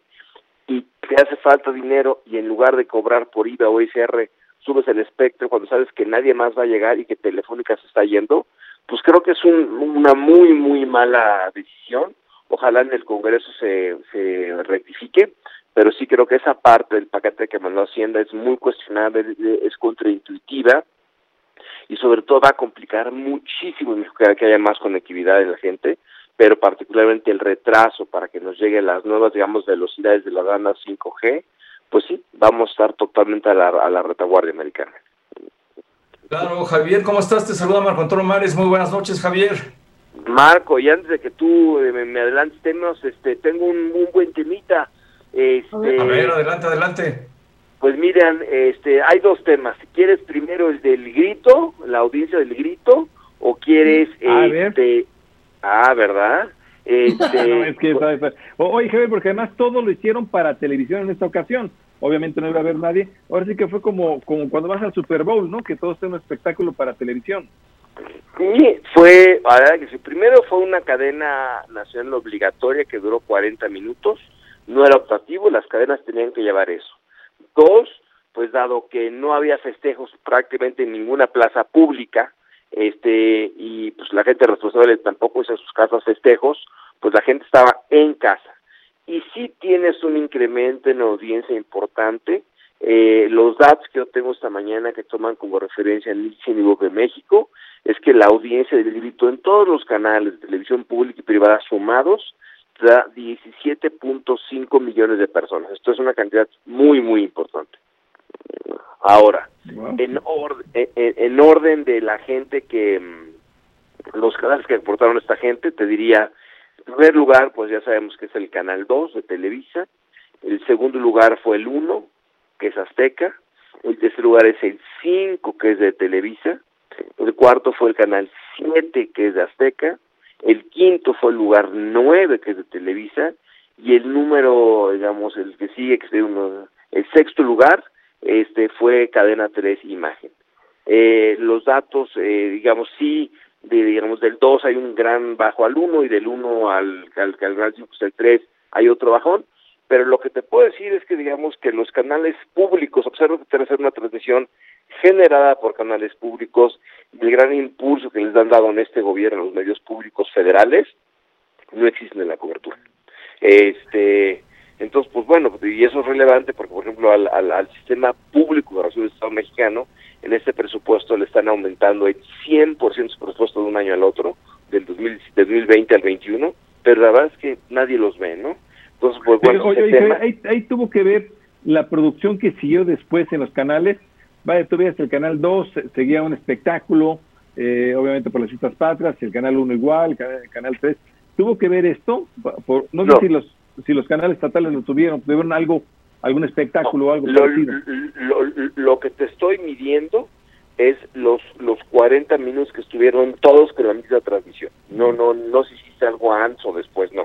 y te hace falta dinero y en lugar de cobrar por IVA o ICR, subes el espectro cuando sabes que nadie más va a llegar y que Telefónica se está yendo, pues creo que es un, una muy, muy mala decisión. Ojalá en el Congreso se, se rectifique, pero sí creo que esa parte del paquete que mandó Hacienda es muy cuestionable, es contraintuitiva y sobre todo va a complicar muchísimo que haya más conectividad de la gente, pero particularmente el retraso para que nos lleguen las nuevas, digamos, velocidades de la banda 5G, pues sí, vamos a estar totalmente a la, a la retaguardia americana. Claro, Javier, ¿cómo estás? Te saluda Marco Antonio Mares. Muy buenas noches, Javier. Marco, y antes de que tú eh, me, me adelantes temas, este, tengo un, un buen temita. Este, a ver, adelante, adelante. Pues miren, este, hay dos temas. Si quieres primero el del grito, la audiencia del grito, o quieres A este, ah, ¿verdad? Este, No, es que, ¿sabes? O- Oye, Javier, porque además todo lo hicieron para televisión en esta ocasión. Obviamente no iba a haber nadie. Ahora sí que fue como, como cuando vas al Super Bowl, ¿no? Que todo es un espectáculo para televisión. Sí, fue, que sí, primero fue una cadena nacional obligatoria que duró 40 minutos, no era optativo, las cadenas tenían que llevar eso. Dos, pues dado que no había festejos prácticamente en ninguna plaza pública, este, y pues la gente responsable tampoco hizo sus casas festejos, pues la gente estaba en casa. Y sí tienes un incremento en audiencia importante, eh, los datos que yo tengo esta mañana que toman como referencia en Nielsen y de México es que la audiencia del grito en todos los canales de televisión pública y privada sumados da 17.5 millones de personas. Esto es una cantidad muy, muy importante. Ahora, en, orden, en, en orden de la gente que, mm, los canales que aportaron esta gente, te diría, en primer lugar, pues ya sabemos que es el Canal 2 de Televisa, el segundo lugar fue el 1, que es Azteca, el tercer lugar es el 5, que es de Televisa, el cuarto fue el Canal 7, que es de Azteca, el quinto fue el lugar 9, que es de Televisa, y el número, digamos, el que sigue, que es de uno, el sexto lugar, este fue Cadena 3 Imagen. Eh, los datos, eh, digamos, sí, de, digamos, del 2 hay un gran bajo al 1 y del 1 al, al, al gran 5, el 3 hay otro bajón, pero lo que te puedo decir es que digamos que los canales públicos, observo que debe ser una transmisión generada por canales públicos el gran impulso que les han dado en este gobierno los medios públicos federales no existen en la cobertura. Este, entonces, pues bueno, y eso es relevante porque, por ejemplo, al, al, al sistema público de relación del Estado mexicano, en este presupuesto le están aumentando el 100% su presupuesto de un año al otro, del 2000, del 2020 al 21, pero la verdad es que nadie los ve, ¿no? Entonces, pues bueno, Oye, oye, tema- ahí, ahí tuvo que ver la producción que siguió después en los canales. Vaya, tú veías el canal 2, se- seguía un espectáculo, eh, obviamente por las fiestas patrias, el canal 1 igual, el canal, el canal 3. ¿Tuvo que ver esto? Por, no, No. sé si los, si los canales estatales lo tuvieron, tuvieron algo, algún espectáculo o algo lo, parecido. lo, lo que te estoy midiendo es los los 40 minutos que estuvieron todos con la misma transmisión. No no no si hiciste algo antes o después, no.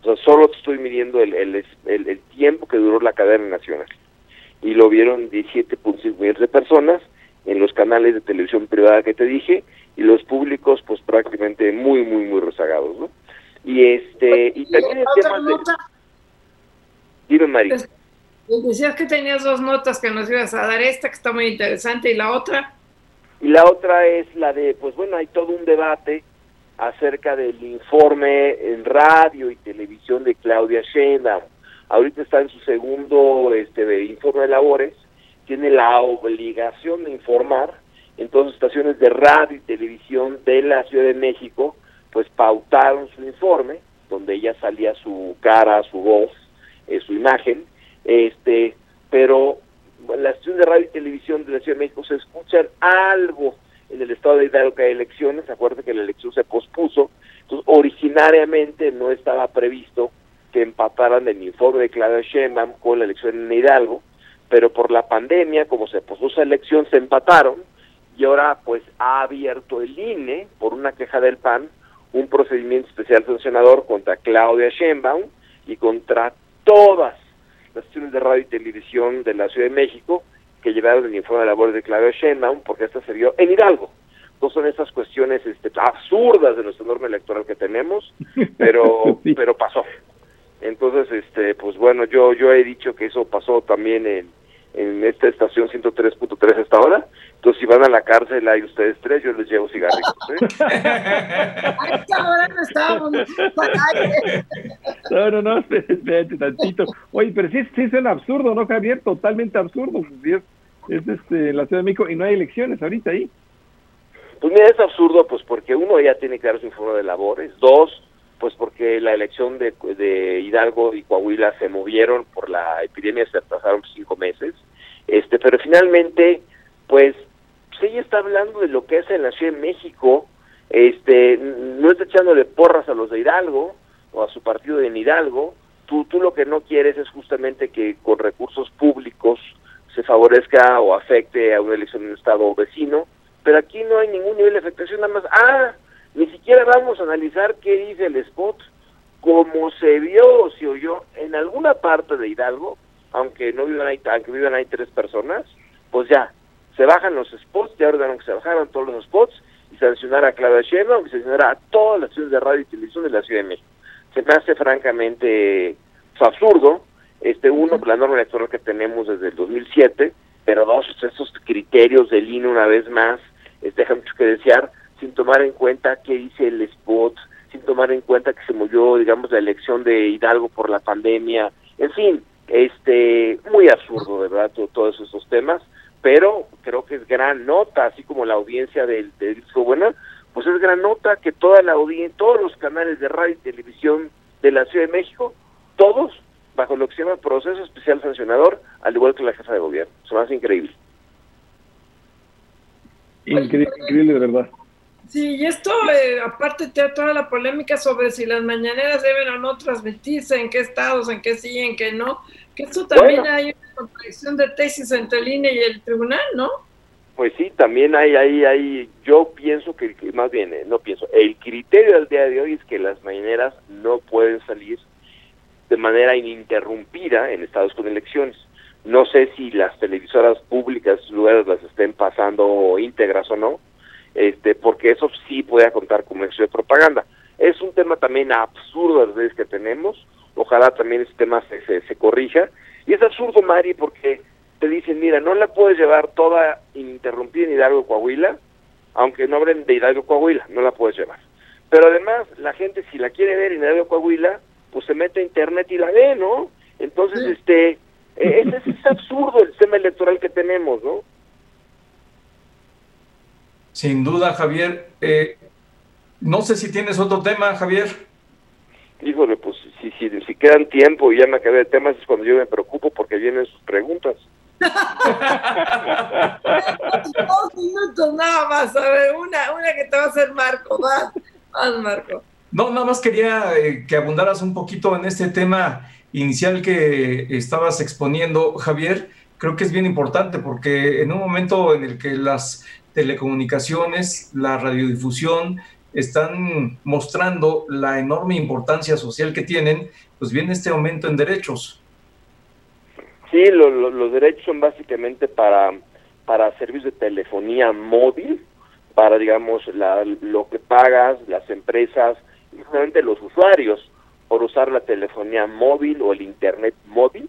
O sea, solo te estoy midiendo el, el, el, el tiempo que duró la cadena nacional. Y lo vieron 17.5 millones de personas en los canales de televisión privada que te dije y los públicos pues prácticamente muy muy muy rezagados, ¿no? Y este y también el tema de Dime, Mari. Decías que tenías dos notas que nos ibas a dar, esta que está muy interesante y la otra. Y la otra es la de, pues bueno, hay todo un debate acerca del informe en radio y televisión de Claudia Sheinbaum. Ahorita está en su segundo este de informe de labores, tiene la obligación de informar, entonces estaciones de radio y televisión de la Ciudad de México pues pautaron su informe, donde ella salía su cara, su voz, eh, su imagen, este, pero la estación de radio y televisión de la Ciudad de México se escuchan algo en el estado de Hidalgo que hay elecciones, acuérdate que la elección se pospuso, entonces originariamente no estaba previsto que empataran el informe de Claudia Sheinbaum con la elección en Hidalgo, pero por la pandemia, como se puso esa elección, se empataron y ahora pues ha abierto el INE por una queja del PAN un procedimiento especial sancionador contra Claudia Sheinbaum y contra todas las estaciones de radio y televisión de la Ciudad de México que llevaron el informe de labores de Claudia Sheinbaum porque esta se vio en Hidalgo. No son esas cuestiones este, absurdas de nuestra norma electoral que tenemos, pero pero pasó. Entonces, este, pues bueno, yo yo he dicho que eso pasó también en, en esta estación 103.3 hasta ahora. Entonces, si van a la cárcel, hay ustedes tres, yo les llevo cigarritos. ¿eh? no No, no, espérate tantito. Oye, pero sí, sí un absurdo, ¿no, Javier? Totalmente absurdo. es, es este, la Ciudad de México y no hay elecciones ahorita ahí. Pues mira, es absurdo, pues porque uno ya tiene que dar su informe de labores. Dos, pues porque la elección de, de Hidalgo y Coahuila se movieron por la epidemia, se atrasaron cinco meses. Este, pero finalmente, pues, pues, ella está hablando de lo que hace en la Ciudad de México, este, no está echándole porras a los de Hidalgo o a su partido de Hidalgo. Tú, tú lo que no quieres es justamente que con recursos públicos se favorezca o afecte a una elección en un estado vecino, pero aquí no hay ningún nivel de afectación, nada más, ah, ni siquiera vamos a analizar qué dice el spot, como se vio o se oyó en alguna parte de Hidalgo, aunque no vivan ahí, aunque vivan ahí tres personas, pues ya, se bajan los spots, ya ordenaron que se bajaran todos los spots y sancionar a Claudia Sheinbaum y sancionar a todas las ciudades de radio y televisión de la Ciudad de México. Se me hace francamente pues, absurdo, este uno, la norma electoral que tenemos desde el 2007, pero dos, esos criterios del INE una vez más, este, dejan mucho que desear, sin tomar en cuenta qué dice el spot, sin tomar en cuenta que se murió, digamos, la elección de Hidalgo por la pandemia, en fin, este, muy absurdo, de verdad, todos esos temas pero creo que es gran nota, así como la audiencia del, disco buena, pues es gran nota que toda la audiencia, todos los canales de radio y televisión de la Ciudad de México, todos bajo lo que se llama proceso especial sancionador, al igual que la jefa de gobierno. Eso más increíble. Increíble, increíble de verdad. Sí, y esto, eh, aparte de toda la polémica sobre si las mañaneras deben o no transmitirse, en qué estados, en qué sí, en qué no, que esto también hay una contradicción de tesis entre el INE y el tribunal, ¿no? Pues sí, también hay, hay, hay, yo pienso que, más bien, eh, no pienso, el criterio del día de hoy es que las mañaneras no pueden salir de manera ininterrumpida en estados con elecciones. No sé si las televisoras públicas, lugares las estén pasando íntegras o no, este, porque eso sí puede contar como hecho de propaganda. Es un tema también absurdo las veces que tenemos, ojalá también este tema se, se, corrija. Y es absurdo, Mari, porque te dicen, mira, no la puedes llevar toda ininterrumpida en Hidalgo Coahuila, aunque no hablen de Hidalgo Coahuila, no la puedes llevar. Pero además, la gente si la quiere ver en Hidalgo Coahuila, pues se mete a internet y la ve, ¿no? Entonces, este, e, ese es, absurdo el tema electoral que tenemos, ¿no? Sin duda, Javier. Eh, no sé si tienes otro tema, Javier híjole, pues si, si, si quedan tiempo y ya me acabé de temas es cuando yo me preocupo porque vienen sus preguntas. Dos minutos nada más, a ver, una, una que te va a hacer Marco, vas, Marco. No, nada más quería eh, que abundaras un poquito en este tema inicial que estabas exponiendo, Javier. Creo que es bien importante porque en un momento en el que las telecomunicaciones, la radiodifusión, están mostrando la enorme importancia social que tienen, pues viene este aumento en derechos. Sí, los derechos son básicamente para, para servicios de telefonía móvil, para, digamos, la, lo que pagas, las empresas, y justamente los usuarios, por usar la telefonía móvil o el Internet móvil.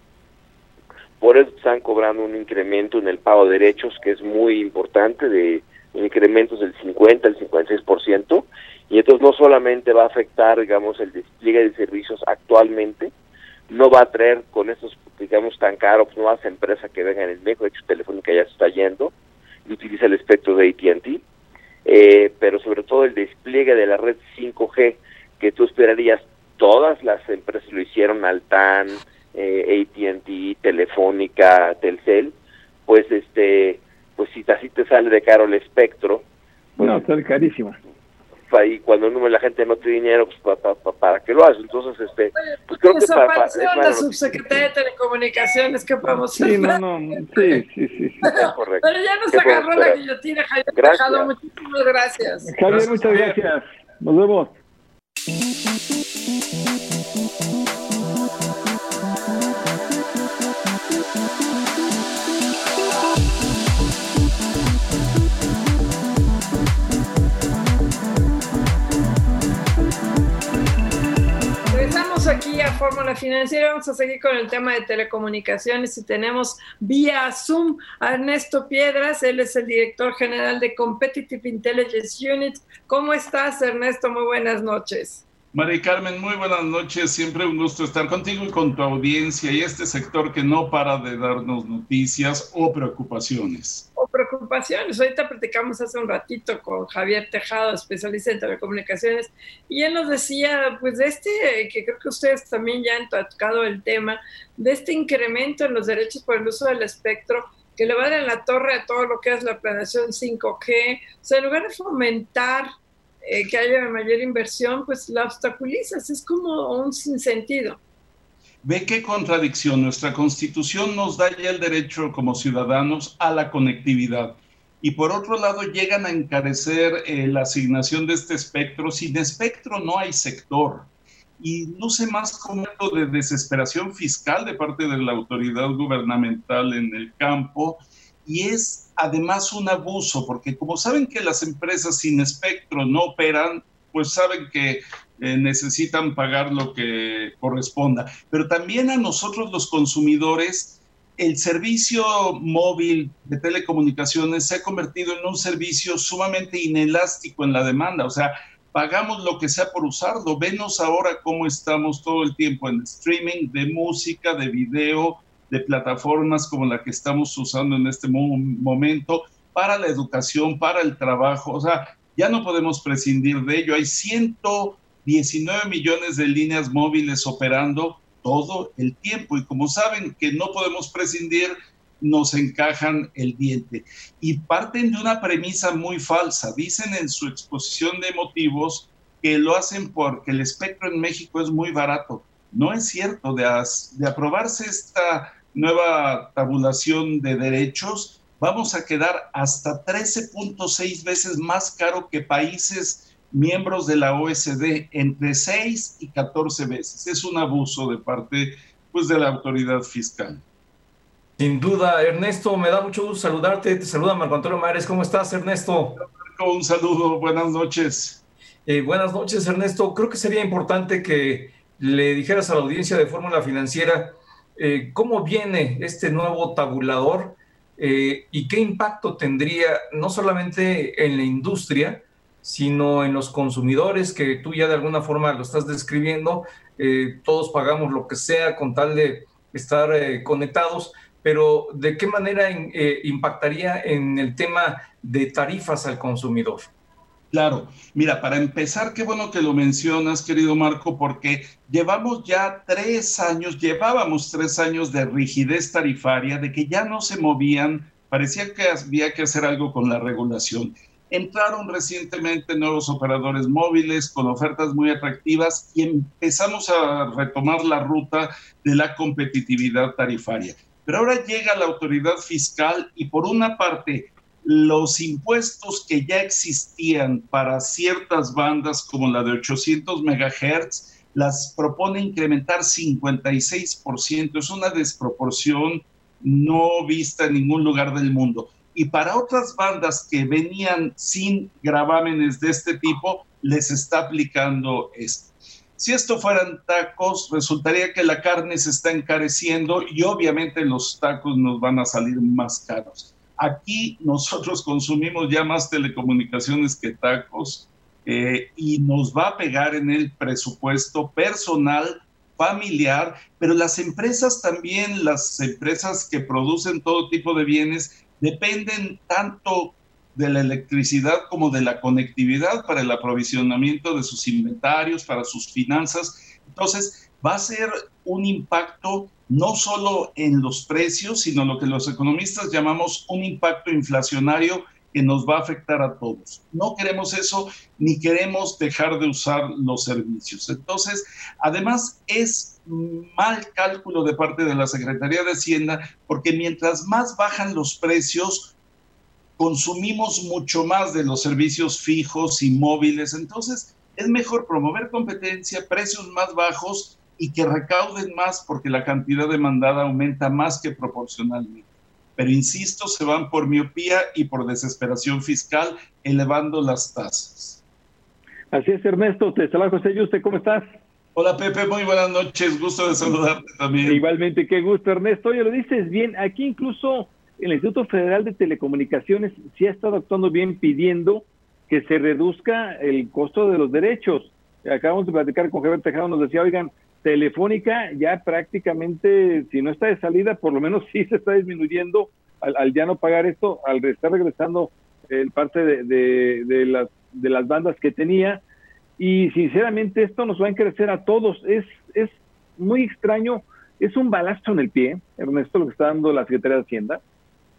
Por eso están cobrando un incremento en el pago de derechos que es muy importante de incrementos del 50 al 56%, y entonces no solamente va a afectar, digamos, el despliegue de servicios actualmente, no va a traer con estos, digamos, tan caros nuevas empresas que vengan en México, de hecho Telefónica ya se está yendo y utiliza el espectro de AT&T, eh, pero sobre todo el despliegue de la red 5G, que tú esperarías, todas las empresas lo hicieron, Altan, eh, AT&T, Telefónica, Telcel, pues este pues si así te sale de caro el espectro. Pues, no, sale carísimo. y cuando la gente no tiene dinero, pues para qué lo hace. Entonces, este, pues creo que para, para la subsecretaria de Telecomunicaciones, ¿qué podemos hacer? Sí, no, no, sí, sí, sí. Pero, pero ya nos agarró la guillotina, Javier gracias. Muchísimas gracias. Javier, muchas gracias. Nos vemos. Aquí a Fórmula Financiera. Vamos a seguir con el tema de telecomunicaciones y tenemos vía Zoom a Ernesto Piedras. Él es el director general de Competitive Intelligence Unit. ¿Cómo estás, Ernesto? Muy buenas noches. María Carmen, muy buenas noches. Siempre un gusto estar contigo y con tu audiencia y este sector que no para de darnos noticias o preocupaciones. O preocupaciones. Ahorita platicamos hace un ratito con Javier Tejado, especialista en telecomunicaciones, y él nos decía, pues de este, que creo que ustedes también ya han tocado el tema, de este incremento en los derechos por el uso del espectro que le va a dar en la torre a todo lo que es la planeación 5G. O sea, en lugar de fomentar eh, que haya mayor inversión, pues la obstaculizas, es como un sinsentido. Ve qué contradicción, nuestra constitución nos da ya el derecho como ciudadanos a la conectividad. Y por otro lado llegan a encarecer eh, la asignación de este espectro. Sin espectro no hay sector. Y no sé más como de desesperación fiscal de parte de la autoridad gubernamental en el campo. Y es además un abuso, porque como saben que las empresas sin espectro no operan, pues saben que eh, necesitan pagar lo que corresponda. Pero también a nosotros los consumidores, el servicio móvil de telecomunicaciones se ha convertido en un servicio sumamente inelástico en la demanda. O sea, pagamos lo que sea por usarlo. Venos ahora cómo estamos todo el tiempo en streaming de música, de video, de plataformas como la que estamos usando en este momento para la educación, para el trabajo. O sea, ya no podemos prescindir de ello. Hay 119 millones de líneas móviles operando todo el tiempo y como saben que no podemos prescindir, nos encajan el diente. Y parten de una premisa muy falsa. Dicen en su exposición de motivos que lo hacen porque el espectro en México es muy barato. No es cierto. De aprobarse esta nueva tabulación de derechos, vamos a quedar hasta 13.6 veces más caro que países miembros de la OSD, entre 6 y 14 veces. Es un abuso de parte pues, de la autoridad fiscal. Sin duda, Ernesto, me da mucho gusto saludarte. Te saluda Marco Antonio Mares. ¿Cómo estás, Ernesto? Un saludo, buenas noches. Eh, buenas noches, Ernesto. Creo que sería importante que le dijeras a la audiencia de Fórmula Financiera eh, cómo viene este nuevo tabulador eh, y qué impacto tendría no solamente en la industria, sino en los consumidores, que tú ya de alguna forma lo estás describiendo, eh, todos pagamos lo que sea con tal de estar conectados, pero ¿de qué manera impactaría en el tema de tarifas al consumidor? Claro, mira, para empezar, qué bueno que lo mencionas, querido Marco, porque llevamos ya tres años, llevábamos tres años de rigidez tarifaria, de que ya no se movían, parecía que había que hacer algo con la regulación. Entraron recientemente nuevos operadores móviles con ofertas muy atractivas y empezamos a retomar la ruta de la competitividad tarifaria. Pero ahora llega la autoridad fiscal y por una parte los impuestos que ya existían para ciertas bandas como la de 800 megahertz las propone incrementar 56%. Es una desproporción no vista en ningún lugar del mundo. Y para otras bandas que venían sin gravámenes de este tipo, les está aplicando esto. Si esto fueran tacos, resultaría que la carne se está encareciendo y obviamente los tacos nos van a salir más caros. Aquí nosotros consumimos ya más telecomunicaciones que tacos eh, y nos va a pegar en el presupuesto personal, familiar, pero las empresas también, las empresas que producen todo tipo de bienes, dependen tanto de la electricidad como de la conectividad para el aprovisionamiento de sus inventarios, para sus finanzas. Entonces, va a ser un impacto no solo en los precios, sino lo que los economistas llamamos un impacto inflacionario que nos va a afectar a todos. No queremos eso ni queremos dejar de usar los servicios. Entonces, además es mal cálculo de parte de la Secretaría de Hacienda porque mientras más bajan los precios, consumimos mucho más de los servicios fijos y móviles. Entonces, es mejor promover competencia, precios más bajos y que recauden más porque la cantidad demandada aumenta más que proporcionalmente pero insisto, se van por miopía y por desesperación fiscal, elevando las tasas. Así es, Ernesto. Te José Yuste, ¿cómo estás? Hola Pepe, muy buenas noches, gusto de saludarte también. Igualmente, qué gusto Ernesto. Oye, lo dices bien, aquí incluso el Instituto Federal de Telecomunicaciones sí ha estado actuando bien pidiendo que se reduzca el costo de los derechos. Acabamos de platicar con Javier Tejado, nos decía, oigan, Telefónica ya prácticamente, si no está de salida, por lo menos sí se está disminuyendo al, ya no pagar esto, al estar regresando el parte de las bandas que tenía. Y sinceramente esto nos va a encarecer a todos. Es, es muy extraño, es un balazo en el pie, Ernesto, lo que está dando la Secretaría de Hacienda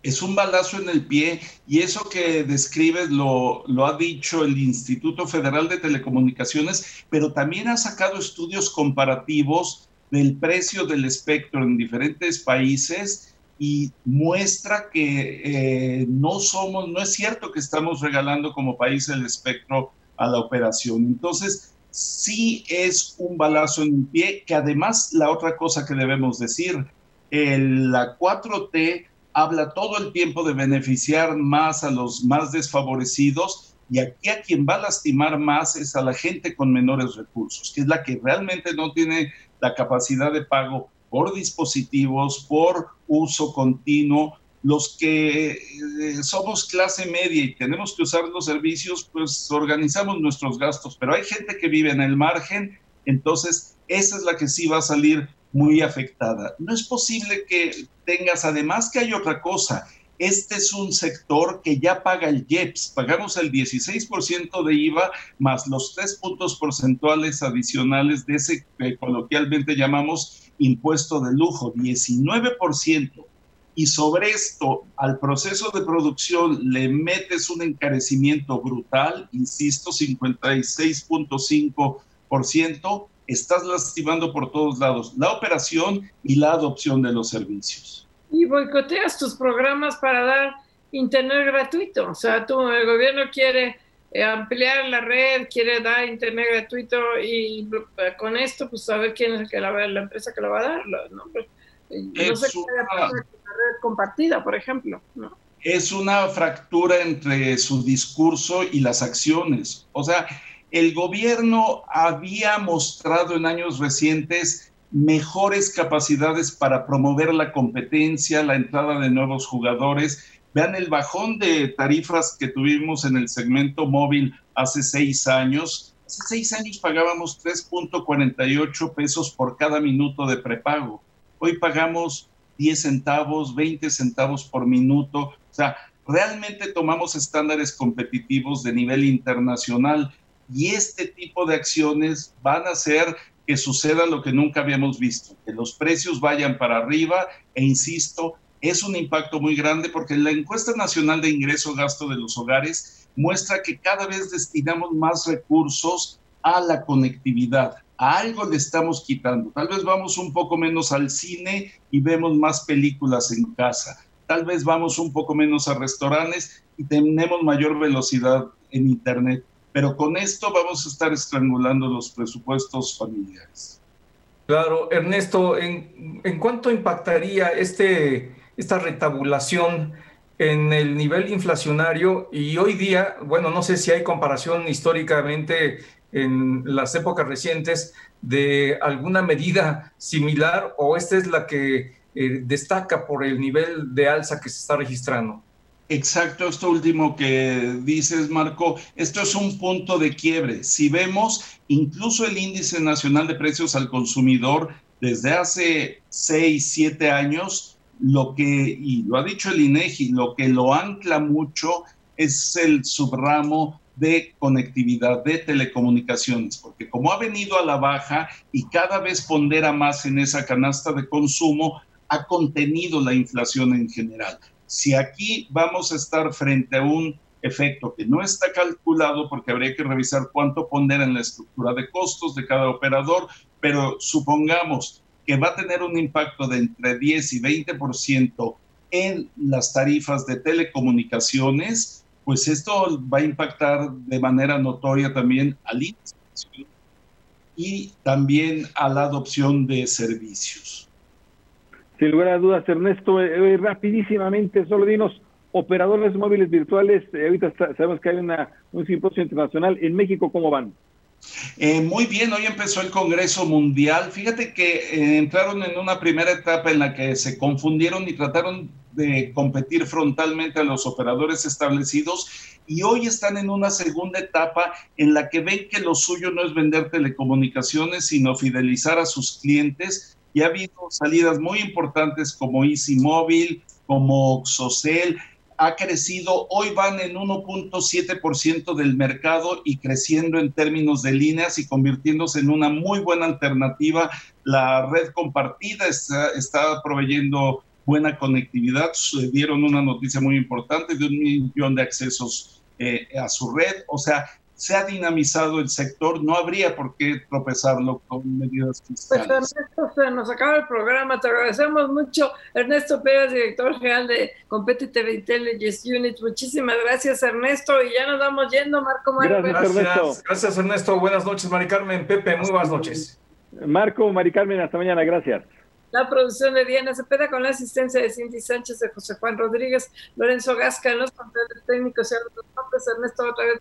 es un balazo en el pie y eso que describes lo, lo, ha dicho el Instituto Federal de Telecomunicaciones, pero también ha sacado estudios comparativos del precio del espectro en diferentes países y muestra que eh, no somos, no es cierto que estamos regalando como país el espectro a la operación. Entonces, sí es un balazo en el pie, que además la otra cosa que debemos decir, el, la 4T habla todo el tiempo de beneficiar más a los más desfavorecidos y aquí a quien va a lastimar más es a la gente con menores recursos, que es la que realmente no tiene la capacidad de pago por dispositivos, por uso continuo. Los que eh, somos clase media y tenemos que usar los servicios, pues organizamos nuestros gastos, pero hay gente que vive en el margen, entonces esa es la que sí va a salir muy afectada. No es posible que tengas, además que hay otra cosa, este es un sector que ya paga el IEPS, pagamos el 16% de IVA más los tres puntos porcentuales adicionales de ese que coloquialmente llamamos impuesto de lujo, 19%. Y sobre esto, al proceso de producción le metes un encarecimiento brutal, insisto, 56.5%, estás lastimando por todos lados la operación y la adopción de los servicios. Y boicoteas tus programas para dar internet gratuito. O sea, tú, el gobierno quiere eh, ampliar la red, quiere dar internet gratuito y eh, con esto, pues saber quién es el que la, la empresa que lo va a dar. ¿no? No sé una, red compartida, por ejemplo. ¿no? Es una fractura entre su discurso y las acciones. O sea, el gobierno había mostrado en años recientes mejores capacidades para promover la competencia, la entrada de nuevos jugadores. Vean el bajón de tarifas que tuvimos en el segmento móvil hace seis años. Hace seis años pagábamos 3.48 pesos por cada minuto de prepago. Hoy pagamos 10 centavos, 20 centavos por minuto. O sea, realmente tomamos estándares competitivos de nivel internacional y este tipo de acciones van a hacer que suceda lo que nunca habíamos visto, que los precios vayan para arriba e insisto, es un impacto muy grande porque la encuesta nacional de ingreso gasto de los hogares muestra que cada vez destinamos más recursos a la conectividad. Algo le estamos quitando. Tal vez vamos un poco menos al cine y vemos más películas en casa. Tal vez vamos un poco menos a restaurantes y tenemos mayor velocidad en Internet pero con esto vamos a estar estrangulando los presupuestos familiares. Claro, Ernesto, ¿en, en cuánto impactaría este, esta retabulación en el nivel inflacionario? Y hoy día, bueno, no sé si hay comparación históricamente en las épocas recientes de alguna medida similar o esta es la que eh, destaca por el nivel de alza que se está registrando. Exacto, esto último que dices, Marco, esto es un punto de quiebre. Si vemos incluso el índice nacional de precios al consumidor desde hace seis, siete años, lo que, y lo ha dicho el INEGI, lo que lo ancla mucho es el subramo de conectividad, de telecomunicaciones, porque como ha venido a la baja y cada vez pondera más en esa canasta de consumo, ha contenido la inflación en general. Si aquí vamos a estar frente a un efecto que no está calculado porque habría que revisar cuánto poner en la estructura de costos de cada operador, pero supongamos que va a tener un impacto de entre 10 y 20% en las tarifas de telecomunicaciones, pues esto va a impactar de manera notoria también al índice y también a la adopción de servicios. Sin lugar a dudas, Ernesto, eh, eh, rapidísimamente, solo dinos, operadores móviles virtuales, eh, ahorita sabemos que hay una, un simposio internacional, ¿en México cómo van? Eh, muy bien, hoy empezó el Congreso Mundial. Fíjate que eh, entraron en una primera etapa en la que se confundieron y trataron de competir frontalmente a los operadores establecidos y hoy están en una segunda etapa en la que ven que lo suyo no es vender telecomunicaciones, sino fidelizar a sus clientes. Y ha habido salidas muy importantes como Easy Móvil, como Social, ha crecido, hoy van en 1.7% del mercado y creciendo en términos de líneas y convirtiéndose en una muy buena alternativa. La red compartida está, está proveyendo buena conectividad. Dieron una noticia muy importante de un millón de accesos eh, a su red. O sea, se ha dinamizado el sector, no habría por qué tropezarlo con medidas pues, fiscales. Pues Ernesto, se nos acaba el programa, te agradecemos mucho. Ernesto Pérez, director general de Competitive Intelligence Unit, muchísimas gracias Ernesto y ya nos vamos yendo, Marco Gracias, Ernesto. Gracias Ernesto, buenas noches, Mari Carmen, Pepe, muy buenas noches. Marco, Mari Carmen, hasta mañana, gracias. La producción de Diana Cepeda con la asistencia de Cindy Sánchez, de José Juan Rodríguez, Lorenzo Gasca en los controles técnicos y Ernesto otra vez